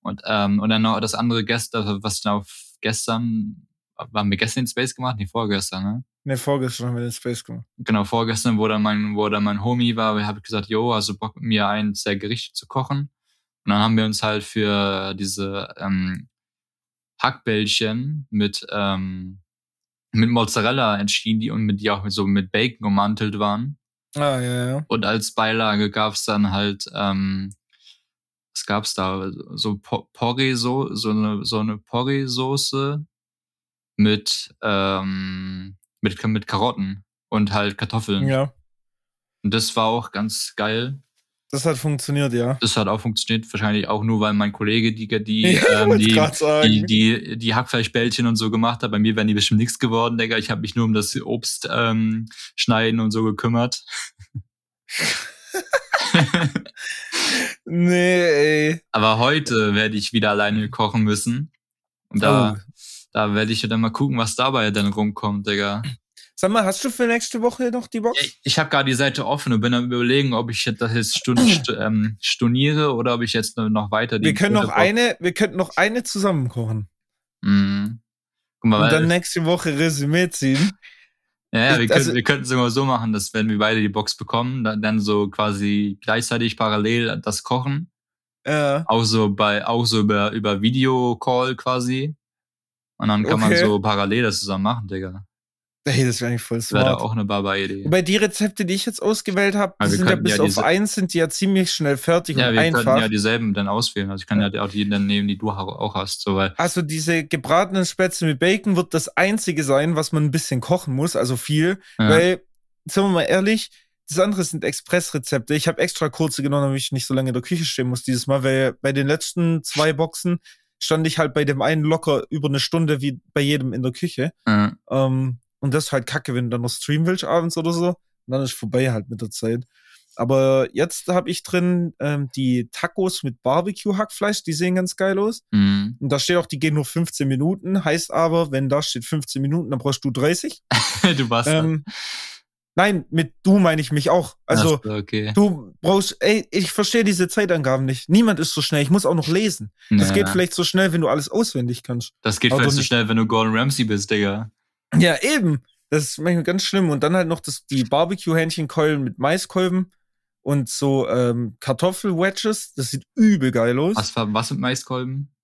Und, ähm, und dann noch das andere gestern, was ich dann auf gestern, waren wir gestern in Space gemacht? Nee, vorgestern, ne? Ne, vorgestern haben wir den Space gemacht. genau, vorgestern, wo dann mein, wo dann mein Homie war, habe ich gesagt, jo, also Bock mit mir eins der Gerichte zu kochen. Und dann haben wir uns halt für diese ähm, Hackbällchen mit, ähm, mit Mozzarella entschieden, die und mit die auch so mit Bacon ummantelt waren. Ah, ja, ja. Und als Beilage gab's dann halt, ähm, was gab's da? So Po- Porree, so, so eine, so eine Porree-Soße mit, ähm, mit, mit Karotten und halt Kartoffeln. Ja. Und das war auch ganz geil. Das hat funktioniert, ja. Das hat auch funktioniert, wahrscheinlich auch nur, weil mein Kollege die, die, Ja, ähm, die, die, die, die Hackfleischbällchen und so gemacht hat. Bei mir wären die bestimmt nichts geworden, Digga. Ich habe mich nur um das Obst ähm, schneiden und so gekümmert. Nee, ey. Aber heute werde ich wieder alleine kochen müssen. Und da, Oh. da werde ich dann mal gucken, was dabei dann rumkommt, Digga. Sag mal, hast du für nächste Woche noch die Box? Ich, ich habe gerade die Seite offen und bin am überlegen, ob ich das jetzt stun st ähm, storniere oder ob ich jetzt noch weiter die wir können noch eine, wir könnten noch eine zusammen kochen. Mhm. Guck mal, Und dann nächste Woche Resümee ziehen. ja, ja, wir, können, also- wir könnten es immer so machen, dass wenn wir beide die Box bekommen, dann, dann so quasi gleichzeitig parallel das kochen. Ja. Auch so bei, auch so über, über Videocall quasi. Und dann kann man Okay. so parallel das zusammen machen, Digga. Hey, das wäre eigentlich voll Das wäre smart. auch eine Baba-Idee. Wobei die Rezepte, die ich jetzt ausgewählt habe, Ja, sind ja bis ja auf eins sind die ja ziemlich schnell fertig Ja, und wir einfach. könnten ja dieselben dann auswählen. Also ich kann ja auch die dann nehmen, die du auch hast. So, Also diese gebratenen Spätzle mit Bacon wird das einzige sein, was man ein bisschen kochen muss, also viel. Weil, sagen wir mal ehrlich, das andere sind Expressrezepte. Ich habe extra kurze genommen, damit ich nicht so lange in der Küche stehen muss dieses Mal, weil bei den letzten zwei Boxen stand ich halt bei dem einen locker über eine Stunde wie bei jedem in der Küche. äh, Ähm, und das ist halt kacke, wenn du dann noch streamen willst abends oder so. Und dann ist vorbei halt mit der Zeit. Aber jetzt habe ich drin ähm, die Tacos mit Barbecue-Hackfleisch, die sehen ganz geil aus. mh. Und da steht auch, die gehen nur 15 Minuten. Heißt aber, wenn da steht 15 Minuten, dann brauchst du 30. du warst Ähm, nein, mit du meine ich mich auch. Also, okay. du brauchst, ey, ich verstehe diese Zeitangaben nicht. Niemand ist so schnell. Ich muss auch noch lesen. Das Ja, geht vielleicht so schnell, wenn du alles auswendig kannst. das geht aber vielleicht so nicht- schnell, wenn du Gordon Ramsay bist, Digga. Ja, eben. Das ist manchmal ganz schlimm. Und dann halt noch das, die Barbecue-Hähnchenkeulen mit Maiskolben und so ähm, Kartoffel-Wedges. Das sieht übel geil aus. Was, war, was mit Maiskolben?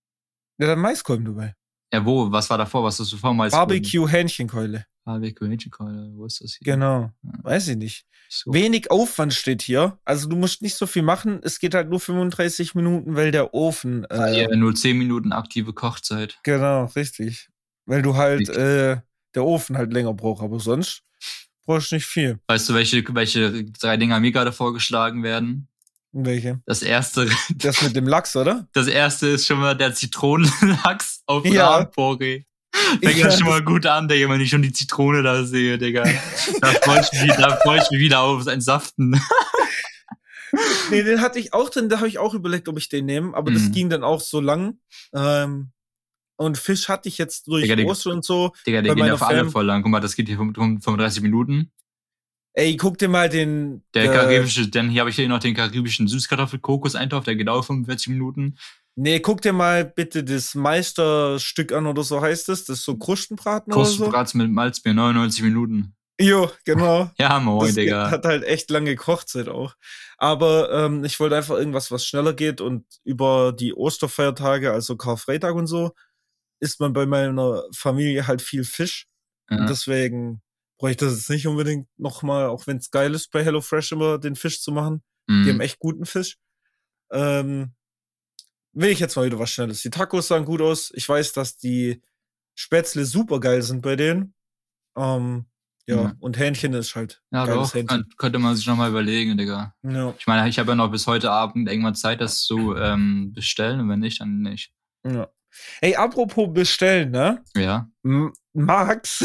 Ja, dann Maiskolben dabei. Ja, wo? Was war davor? Was hast du vor Maiskolben? Barbecue-Hähnchenkeule. Barbecue Hähnchenkeule. Wo ist das hier? Genau. Ja. Weiß ich nicht. So. Wenig Aufwand steht hier. Also du musst nicht so viel machen. Es geht halt nur 35 Minuten, weil der Ofen. Äh, ja, nur 10 Minuten aktive Kochzeit. Genau, richtig. Weil du halt, äh, der Ofen halt länger braucht. Aber sonst brauchst du nicht viel. Weißt du, welche, welche drei Dinger mir gerade vorgeschlagen werden? Welche? Das erste, Das mit dem Lachs, oder? das erste ist schon mal der Zitronenlachs auf Ja. Rahmenpori. Fängt Ja, ja schon mal gut an, Digga, wenn ich schon die Zitrone da sehe, Digga. Da freue ich, mich- da freu ich mich wieder aufs Entsaften. Nee, den hatte ich auch drin, da habe ich auch überlegt, ob ich den nehme, aber das Mhm. ging dann auch so lang. Ähm, und Fisch hatte ich jetzt durch Digga. Ostern und so. Digga, der geht meiner für alle voll lang. Guck mal, das geht hier 35 Minuten. Ey, guck dir mal den. Der äh, karibische, dann hier habe ich hier noch den karibischen Süßkartoffel-Kokos-Eintopf, der geht auch 45 Minuten. Nee, guck dir mal bitte das Meisterstück an oder so heißt es. Das ist so Krustenbraten oder so. Kostbratz mit Malzbier, 99 Minuten. Jo, genau. Ja, moin, Das Digga. hat halt echt lange Kochzeit auch. Aber ähm, ich wollte einfach irgendwas, was schneller geht und über die Osterfeiertage, also Karfreitag und so, isst man bei meiner Familie halt viel Fisch. Ja. deswegen brauche ich das jetzt nicht unbedingt nochmal, auch wenn es geil ist, bei HelloFresh immer den Fisch zu machen. Die Mhm. haben echt guten Fisch. Ähm, will ich jetzt mal wieder was Schnelles. Die Tacos sahen gut aus. Ich weiß, dass die Spätzle super geil sind bei denen. Ähm, ja, Ja. und Hähnchen ist halt Ja, geiles doch, Hähnchen. könnte man sich nochmal überlegen, Digga. Ja, Ich meine, ich habe ja noch bis heute Abend irgendwann Zeit, das zu ähm, bestellen und wenn nicht, dann nicht. ja. Ey, apropos bestellen, ne? Ja. M Max,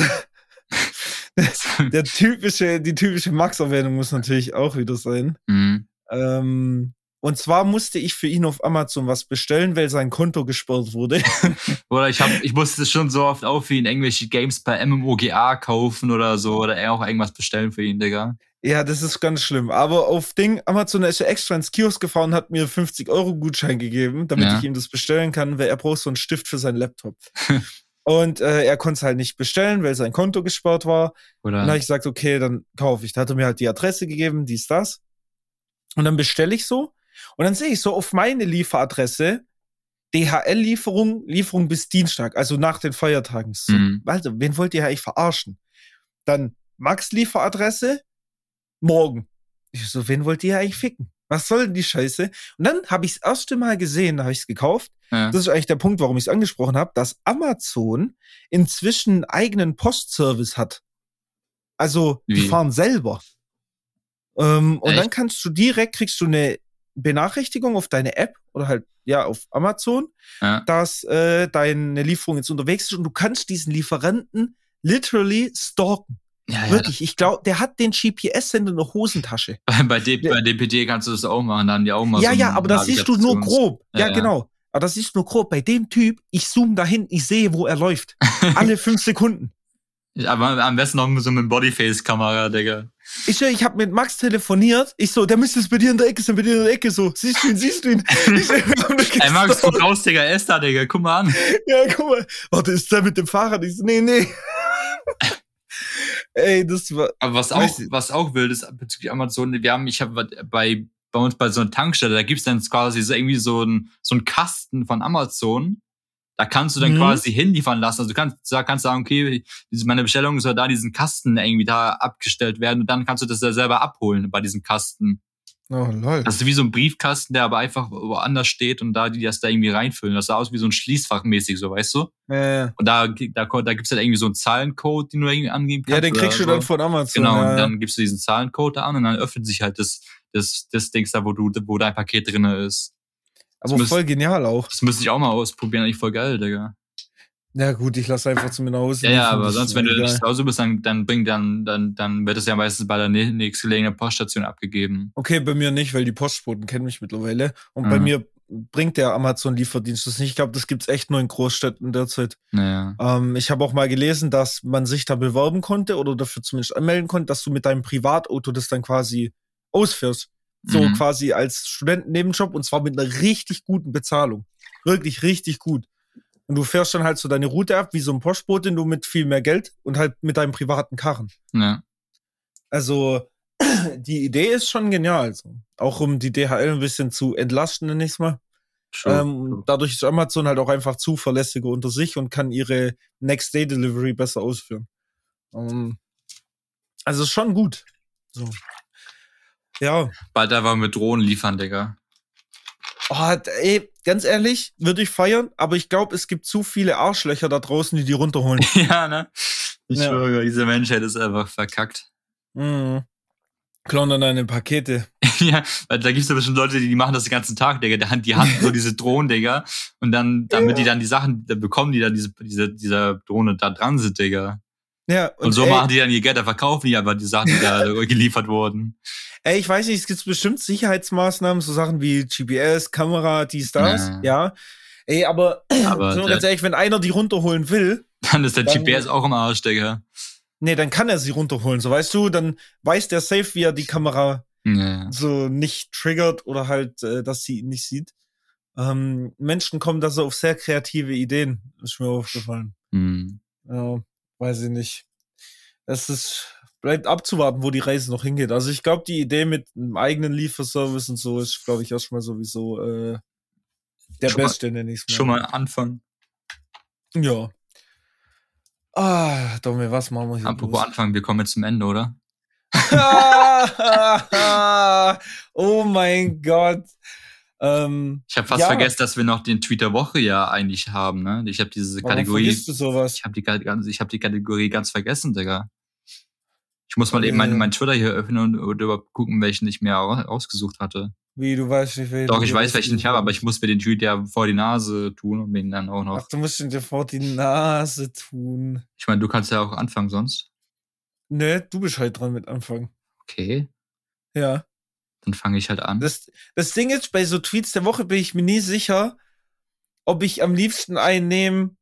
der typische, die typische Max-Erwähnung muss natürlich auch wieder sein. Mhm. Ähm, und zwar musste ich für ihn auf Amazon was bestellen, weil sein Konto gesperrt wurde. Oder ich hab, ich musste schon so oft auf wie in irgendwelche Games per MMOGA kaufen oder so oder auch irgendwas bestellen für ihn, Digga. Ja, das ist ganz schlimm. Aber auf Ding, Amazon ist ja extra ins Kiosk gefahren und hat mir 50 Euro Gutschein gegeben, damit Ja. ich ihm das bestellen kann, weil er braucht so einen Stift für seinen Laptop. und äh, er konnte es halt nicht bestellen, weil sein Konto gesperrt war. Und dann Oder? habe ich gesagt, okay, dann kaufe ich. Da hat er mir halt die Adresse gegeben, dies, das. Und dann bestelle ich so. Und dann sehe ich so auf meine Lieferadresse DHL-Lieferung, Lieferung bis Dienstag, also nach den Feiertagen. So, Mhm. Alter, wen wollt ihr eigentlich verarschen? Dann Max-Lieferadresse, morgen. Ich so, wen wollt ihr eigentlich ficken? Was soll denn die Scheiße? Und dann habe ich das erste Mal gesehen, habe ich es gekauft. Ja. Das ist eigentlich der Punkt, warum ich es angesprochen habe, dass Amazon inzwischen einen eigenen Postservice hat. Also, die Wie? fahren selber. Ähm, und dann kannst du direkt, kriegst du eine Benachrichtigung auf deine App oder halt ja auf Amazon, Ja. dass äh, deine Lieferung jetzt unterwegs ist und du kannst diesen Lieferanten literally stalken. Ja, ja. Wirklich, ich glaube, der hat den GPS-Sender in der Hosentasche. Bei, bei, D, bei DPD kannst du das auch machen, da haben die auch mal ja, so ja, aber das siehst du nur grob. Ja, Ja, genau. Aber das du nur grob. Bei dem Typ, ich zoome dahin, ich sehe, wo er läuft. Alle fünf Sekunden. Aber am besten noch so mit Bodyface-Kamera, Digga. Ich, ich habe mit Max telefoniert. Ich so, der müsste jetzt bei dir in der Ecke sein, bei dir in der Ecke. So, siehst du ihn, siehst du ihn? Ich Ey, Max, guck gestalkt. raus, Digga, er ist da, Digga, guck mal an. Ja, guck mal. Warte, ist der mit dem Fahrrad? Ich so, nee, nee. Ey, das war. Aber was auch, was auch wild ist bezüglich Amazon, wir haben, ich habe bei, bei uns bei so einer Tankstelle, da gibt's dann quasi so irgendwie so ein, so ein Kasten von Amazon. Da kannst du dann Mhm. quasi hinliefern lassen. Also du kannst, da kannst sagen, okay, meine Bestellung soll da diesen Kasten irgendwie da abgestellt werden und dann kannst du das ja selber abholen bei diesem Kasten. Oh, lol. Das ist wie so ein Briefkasten, der aber einfach woanders steht und da die das da irgendwie reinfüllen. Das sah aus wie so ein Schließfach mäßig, so weißt du? Äh, Und da, da, da gibt's halt irgendwie so einen Zahlencode, den du irgendwie angeben kannst. ja, den kriegst du so. dann von Amazon. Genau, ja. und dann gibst du diesen Zahlencode da an und dann öffnet sich halt das, das, das Dings da, wo du, wo dein Paket drinne ist. Aber das voll genial auch. Das müsste ich auch mal ausprobieren, eigentlich voll geil, Digga. Ja, gut, ich lasse einfach zu mir nach Hause. Ja, ja, aber sonst, wenn du nicht zu Hause bist, dann, dann bringt dann, dann, dann wird es ja meistens bei der nä- nächstgelegenen Poststation abgegeben. Okay, bei mir nicht, weil die Postboten kennen mich mittlerweile. Und bei Mhm. mir bringt der Amazon-Lieferdienst das nicht. Ich glaube, das gibt's echt nur in Großstädten derzeit. Naja. Ähm, ich habe auch mal gelesen, dass man sich da bewerben konnte oder dafür zumindest anmelden konnte, dass du mit deinem Privatauto das dann quasi ausführst. So Mhm. quasi als Studentennebenjob und zwar mit einer richtig guten Bezahlung. Wirklich richtig gut. Und du fährst dann halt so deine Route ab, wie so ein Postbote, nur mit viel mehr Geld und halt mit deinem privaten Karren. Ja. Also, die Idee ist schon genial. So. Auch um die DHL ein bisschen zu entlasten, nenne ich mal. True. Ähm, dadurch ist Amazon halt auch einfach zuverlässiger unter sich und kann ihre Next-Day-Delivery besser ausführen. Ähm, also ist schon gut. So. Ja. Bald einfach mit Drohnen liefern, Digga. Oh, ey, ganz ehrlich, würde ich feiern, aber ich glaube, es gibt zu viele Arschlöcher da draußen, die die runterholen. ja, ne? Ich Ja. schwöre, diese Menschheit ist einfach verkackt. mhm. Klauen dann deine Pakete. ja, weil da gibt's ja bestimmt Leute, die, die machen das den ganzen Tag, Digga. Die, die hatten so diese Drohnen, Digga. Und dann, damit die dann die Sachen, da bekommen die dann diese, diese, dieser Drohne da dran sind, Digga. Ja, Und, so ey, machen die dann ihr Geld, da verkaufen die aber die Sachen, die da geliefert wurden. Ey, ich weiß nicht, es gibt bestimmt Sicherheitsmaßnahmen, so Sachen wie GPS, Kamera, dies, das, Ja. ja. Ey, aber, Aber sind wir ganz ehrlich, wenn einer die runterholen will, Dann ist der Dann- GPS auch im Arsch, Digga. nee, dann kann er sie runterholen, so weißt du, dann weiß der safe, wie er die Kamera Ja. so nicht triggert oder halt, äh, dass sie ihn nicht sieht. Ähm, Menschen kommen da so auf sehr kreative Ideen, ist mir aufgefallen. Hm. Ja, weiß ich nicht. Es ist, bleibt abzuwarten, wo die Reise noch hingeht. Also ich glaube, die Idee mit einem eigenen Lieferservice und so ist, glaube ich, erstmal sowieso äh, der Schon beste, nenne ich. Schon mal Anfang. Ja. Ah, Domme, was machen wir hier? Apropos Anfang, wir kommen jetzt zum Ende, oder? bloß? oh mein Gott. Ähm, Ich habe fast Ja. vergessen, dass wir noch den Tweet der Woche ja eigentlich haben, ne? Ich habe diese Kategorie, du sowas? ich habe die, ich hab die Kategorie ganz vergessen, Digga. Ich muss mal eben Äh. meinen mein Twitter hier öffnen und, und überhaupt gucken, welchen ich mir au- ausgesucht hatte. Wie, du weißt nicht, welchen. Doch, ich weiß, welchen ich habe, aber ich muss mir den Tweet ja vor die Nase tun und mir ihn dann auch noch. Ach, du musst ihn dir vor die Nase tun. Ich meine, du kannst ja auch anfangen sonst. Ne, du bist halt dran mit Anfang. Okay, Ja. Dann fange ich halt an. Das, das Ding ist, bei so Tweets der Woche bin ich mir nie sicher, ob ich am liebsten einen nehme,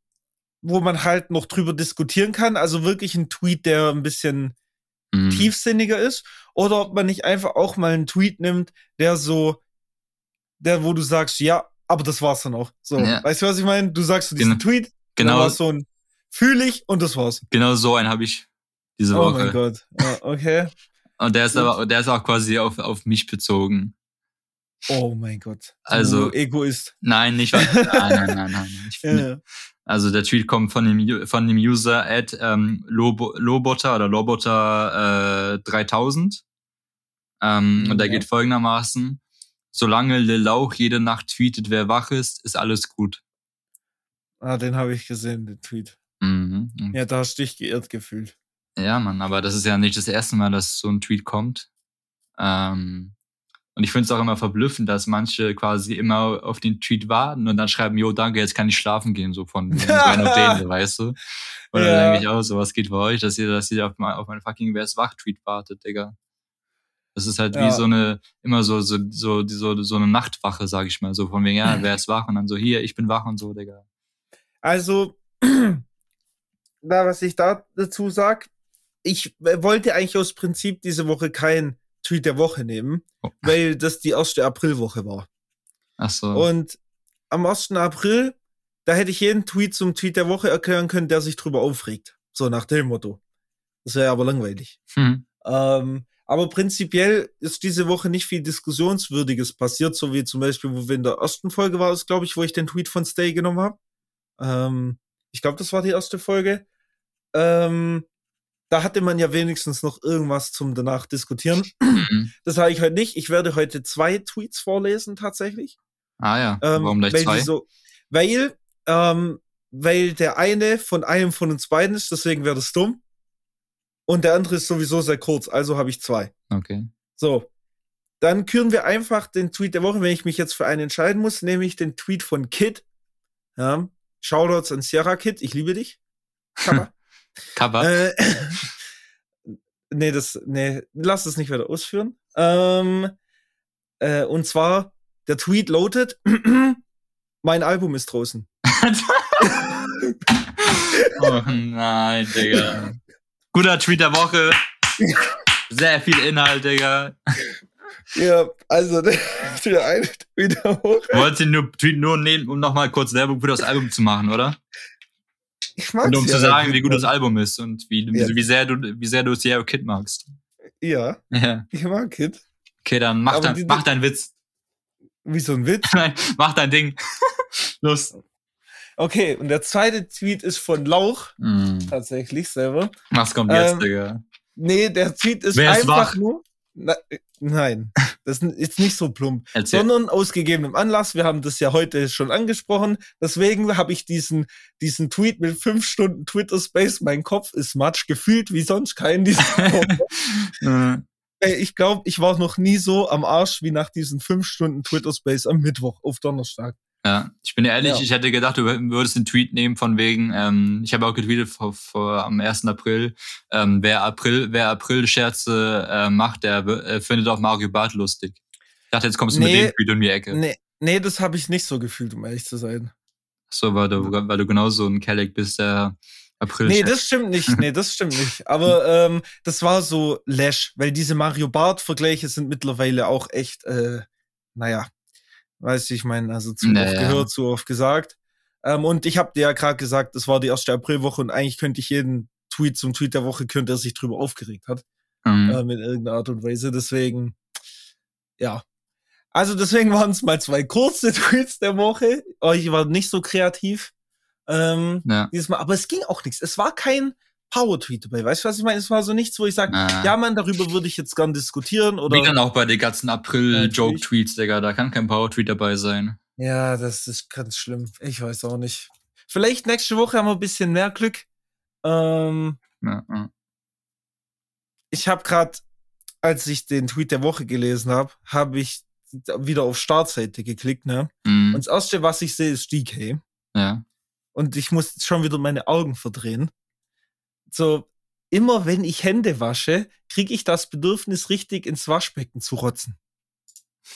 wo man halt noch drüber diskutieren kann. Also wirklich ein Tweet, der ein bisschen Mhm. tiefsinniger ist. Oder ob man nicht einfach auch mal einen Tweet nimmt, der so, der, wo du sagst, ja, aber das war's dann auch. So, Ja. weißt du, was ich meine? Du sagst so diesen Genau. Tweet, Genau, so ein fühl ich und das war's. genau so einen habe ich diese Oh Woche. mein Gott. Ja, okay. Und der ist Gut. aber, der ist auch quasi auf, auf mich bezogen. Oh mein Gott. Also- Egoist. Nein, nicht, nein, nein, nein, nein. Finde. Also der Tweet kommt von dem, von dem User at ähm, Lobo, Loboter oder Loboter äh, 3000. Ähm, Mhm, und der geht folgendermaßen. Solange Lil Lauch jede Nacht tweetet, wer wach ist, ist alles gut. Ah, den habe ich gesehen, den Tweet. Mhm. Ja, da hast du dich geirrt gefühlt. Ja, Mann, aber das ist ja nicht das erste Mal, dass so ein Tweet kommt. Ähm, Und ich finde es auch immer verblüffend, dass manche quasi immer auf den Tweet warten und dann schreiben, jo, danke, jetzt kann ich schlafen gehen, so von denen, weißt du? Oder ja. denke ich auch so, was geht bei euch, dass ihr, dass ihr auf, mein, auf meinen fucking Wer ist wach-Tweet wartet, Digga. Das ist halt ja. wie so eine, immer so, so, so, so, so eine Nachtwache, sag ich mal, so von wegen, ja, wer ist wach? Und dann so, hier, ich bin wach und so, Digga. Also, da, was ich da dazu sag, ich wollte eigentlich aus Prinzip diese Woche kein Tweet der Woche nehmen, oh. weil das die erste Aprilwoche war. Ach so. Und am 1. April, da hätte ich jeden Tweet zum Tweet der Woche erklären können, der sich drüber aufregt. So nach dem Motto. Das wäre aber langweilig. Hm. Ähm, aber prinzipiell ist diese Woche nicht viel Diskussionswürdiges passiert, so wie zum Beispiel, wo wir in der ersten Folge war es, glaube ich, wo ich den Tweet von Stay genommen habe. Ähm, ich glaube, das war die erste Folge. Ähm, da hatte man ja wenigstens noch irgendwas zum danach diskutieren. Mhm. Das habe ich heute nicht. Ich werde heute zwei Tweets vorlesen tatsächlich. Ah ja, ähm, warum gleich zwei? So, weil, ähm, weil der eine von einem von uns beiden ist, deswegen wäre das dumm. Und der andere ist sowieso sehr kurz, also habe ich zwei. Okay. So, dann küren wir einfach den Tweet der Woche, wenn ich mich jetzt für einen entscheiden muss, nehme ich den Tweet von Kid. Ja, Shoutouts an Sierra Kid, ich liebe dich. Cover. Cover. Äh, nee, das, nee, lass es nicht weiter ausführen. Ähm, äh, und zwar, der Tweet lautet, mein Album ist draußen. oh nein, Digga. Guter Tweet der Woche. Sehr viel Inhalt, Digga. Ja, also der, eine Tweet der Woche. Wolltest du den Tweet nur nehmen, um nochmal kurz Werbung für das Album zu machen, oder? Ich mag Und um zu sagen, wie gut das Album ist und wie, ja. wie sehr du, wie sehr du Sierra Kid magst. Ja. ja. Ich mag Kid. Okay, dann mach, dein, mach deinen Witz. Wie so ein Witz? Nein, mach dein Ding. Los. Okay, und der zweite Tweet ist von Lauch. Mm. Tatsächlich selber. Was kommt jetzt, ähm, Digga? Nee, der Tweet ist, Wer ist einfach wach? nur. Na, nein, das ist nicht so plump, Erzähl. sondern aus gegebenem Anlass. Wir haben das ja heute schon angesprochen. Deswegen habe ich diesen, diesen Tweet mit fünf Stunden Twitter Space. Mein Kopf ist matsch gefühlt wie sonst kein dieser ich glaube, ich war noch nie so am Arsch wie nach diesen fünf Stunden Twitter Space am Mittwoch auf Donnerstag. Ja, ich bin ehrlich, ja. ich hätte gedacht, du würdest den Tweet nehmen von wegen, ähm, ich habe auch getweetet vor, vor, am 1. April, ähm, wer April, wer April-Scherze äh, macht, der äh, findet auch Mario Barth lustig. Ich dachte, jetzt kommst du nee, mit dem Tweet um die Ecke. Nee, nee das habe ich nicht so gefühlt, um ehrlich zu sein. So, weil du, weil du genauso ein Kelleck bist, der April. Nee, das stimmt nicht. Nee, das stimmt nicht. Aber ähm, das war so Lash, weil diese Mario Bart-Vergleiche sind mittlerweile auch echt, äh, naja, Weißt du, ich meine, also zu naja. oft gehört, zu oft gesagt. Ähm, und ich habe dir ja gerade gesagt, das war die erste Aprilwoche und eigentlich könnte ich jeden Tweet zum Tweet der Woche könnte er sich drüber aufgeregt hat. Mhm. Ähm, in irgendeiner Art und Weise. Deswegen, ja. Also deswegen waren es mal zwei kurze Tweets der Woche. Oh, ich war nicht so kreativ. Ähm, ja. dieses Mal. Aber es ging auch nichts. Es war kein Power-Tweet dabei. Weißt du, was ich meine? Es war so nichts, wo ich sage, ah. ja, man, darüber würde ich jetzt gern diskutieren. Oder Wie dann auch bei den ganzen April-Joke-Tweets, Digga. Da kann kein Power-Tweet dabei sein. Ja, das ist ganz schlimm. Ich weiß auch nicht. Vielleicht nächste Woche haben wir ein bisschen mehr Glück. Ähm, ja, ja. Ich habe gerade, als ich den Tweet der Woche gelesen habe, habe ich wieder auf Startseite geklickt, ne? Mhm. Und das erste, was ich sehe, ist DK. Ja. Und ich muss schon wieder meine Augen verdrehen so immer wenn ich Hände wasche, kriege ich das Bedürfnis, richtig ins Waschbecken zu rotzen.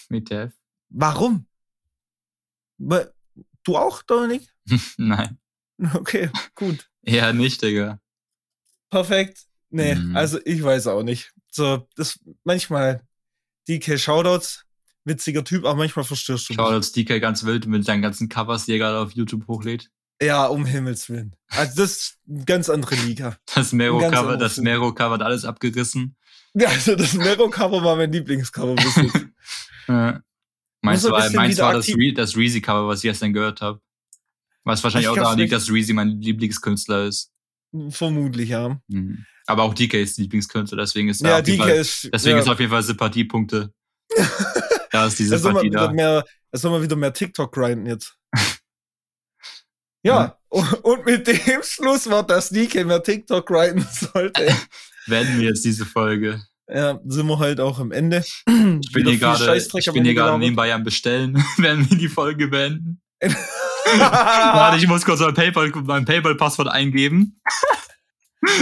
Mit der. Warum? Du auch, Dominik? Nein. Okay, gut. Ja, nicht, Digga. Perfekt. Nee, mhm. also ich weiß auch nicht. So, das manchmal DK Shoutouts, witziger Typ, aber manchmal verstörst du mich. Shoutouts DK ganz wild mit seinen ganzen Covers, die er gerade auf YouTube hochlädt. Ja, um Himmels Willen. Also das ist eine ganz andere Liga. Das Mero-Cover, das Mero-Cover hat alles abgerissen. Ja, also das Mero-Cover war mein Lieblingscover bis jetzt. ja. Meins war, meins war das, Re das Reezy-Cover, was ich gestern gehört habe. Was wahrscheinlich ich auch daran liegt, dass Reezy mein Lieblingskünstler ist. Vermutlich, ja. Mhm. Aber auch DK ist Lieblingskünstler, deswegen ist ja, DK Fall, ist, deswegen ja. ist auf jeden Fall Sympathiepunkte. da ist die Sympathie da. Mehr, es soll mal wieder mehr TikTok grinden jetzt. Ja, und mit dem Schlusswort, dass Nike mehr TikTok grinden sollte. Werden wir jetzt diese Folge. Ja, sind wir halt auch am Ende. Ich bin hier gerade, ich bin hier gerade nebenbei am Bestellen, während wir die Folge beenden. Warte, ich muss kurz mein PayPal, mein PayPal-Passwort eingeben.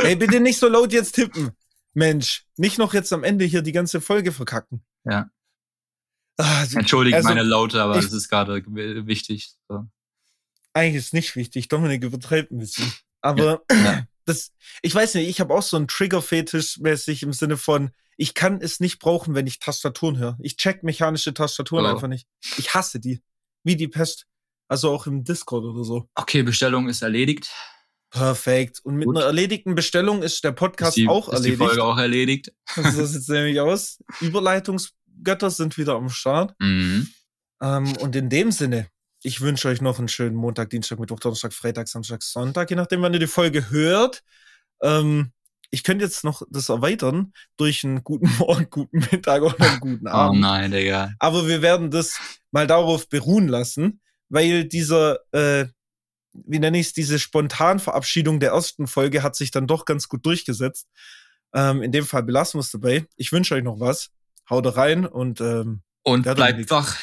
Ey, bitte nicht so laut jetzt tippen. Mensch, nicht noch jetzt am Ende hier die ganze Folge verkacken. Ja. Also, Entschuldigt Also, meine Laute, aber ich- das ist gerade wichtig. So. Eigentlich ist nicht wichtig. Dominik übertreibt ein bisschen. Aber Ja. das, ich weiß nicht, ich habe auch so einen Trigger-Fetisch mäßig im Sinne von, ich kann es nicht brauchen, wenn ich Tastaturen höre. Ich check mechanische Tastaturen Oh. einfach nicht. Ich hasse die. Wie die Pest. Also auch im Discord oder so. Okay, Bestellung ist erledigt. Perfekt. Und mit Gut. einer erledigten Bestellung ist der Podcast ist die, auch ist erledigt. die Folge auch erledigt. So sieht's nämlich aus. Überleitungsgötter sind wieder am Start. Mhm. Ähm, und in dem Sinne, ich wünsche euch noch einen schönen Montag, Dienstag, Mittwoch, Donnerstag, Freitag, Samstag, Sonntag, je nachdem, wann ihr die Folge hört. Ähm, ich könnte jetzt noch das erweitern durch einen guten Morgen, guten Mittag oder einen guten Oh Abend. nein, Digga. Aber wir werden das mal darauf beruhen lassen, weil dieser, äh, wie nenne ich es, diese Spontanverabschiedung der ersten Folge hat sich dann doch ganz gut durchgesetzt. Ähm, in dem Fall belassen wir es dabei. Ich wünsche euch noch was. Haut rein und ähm, Und bleibt wach.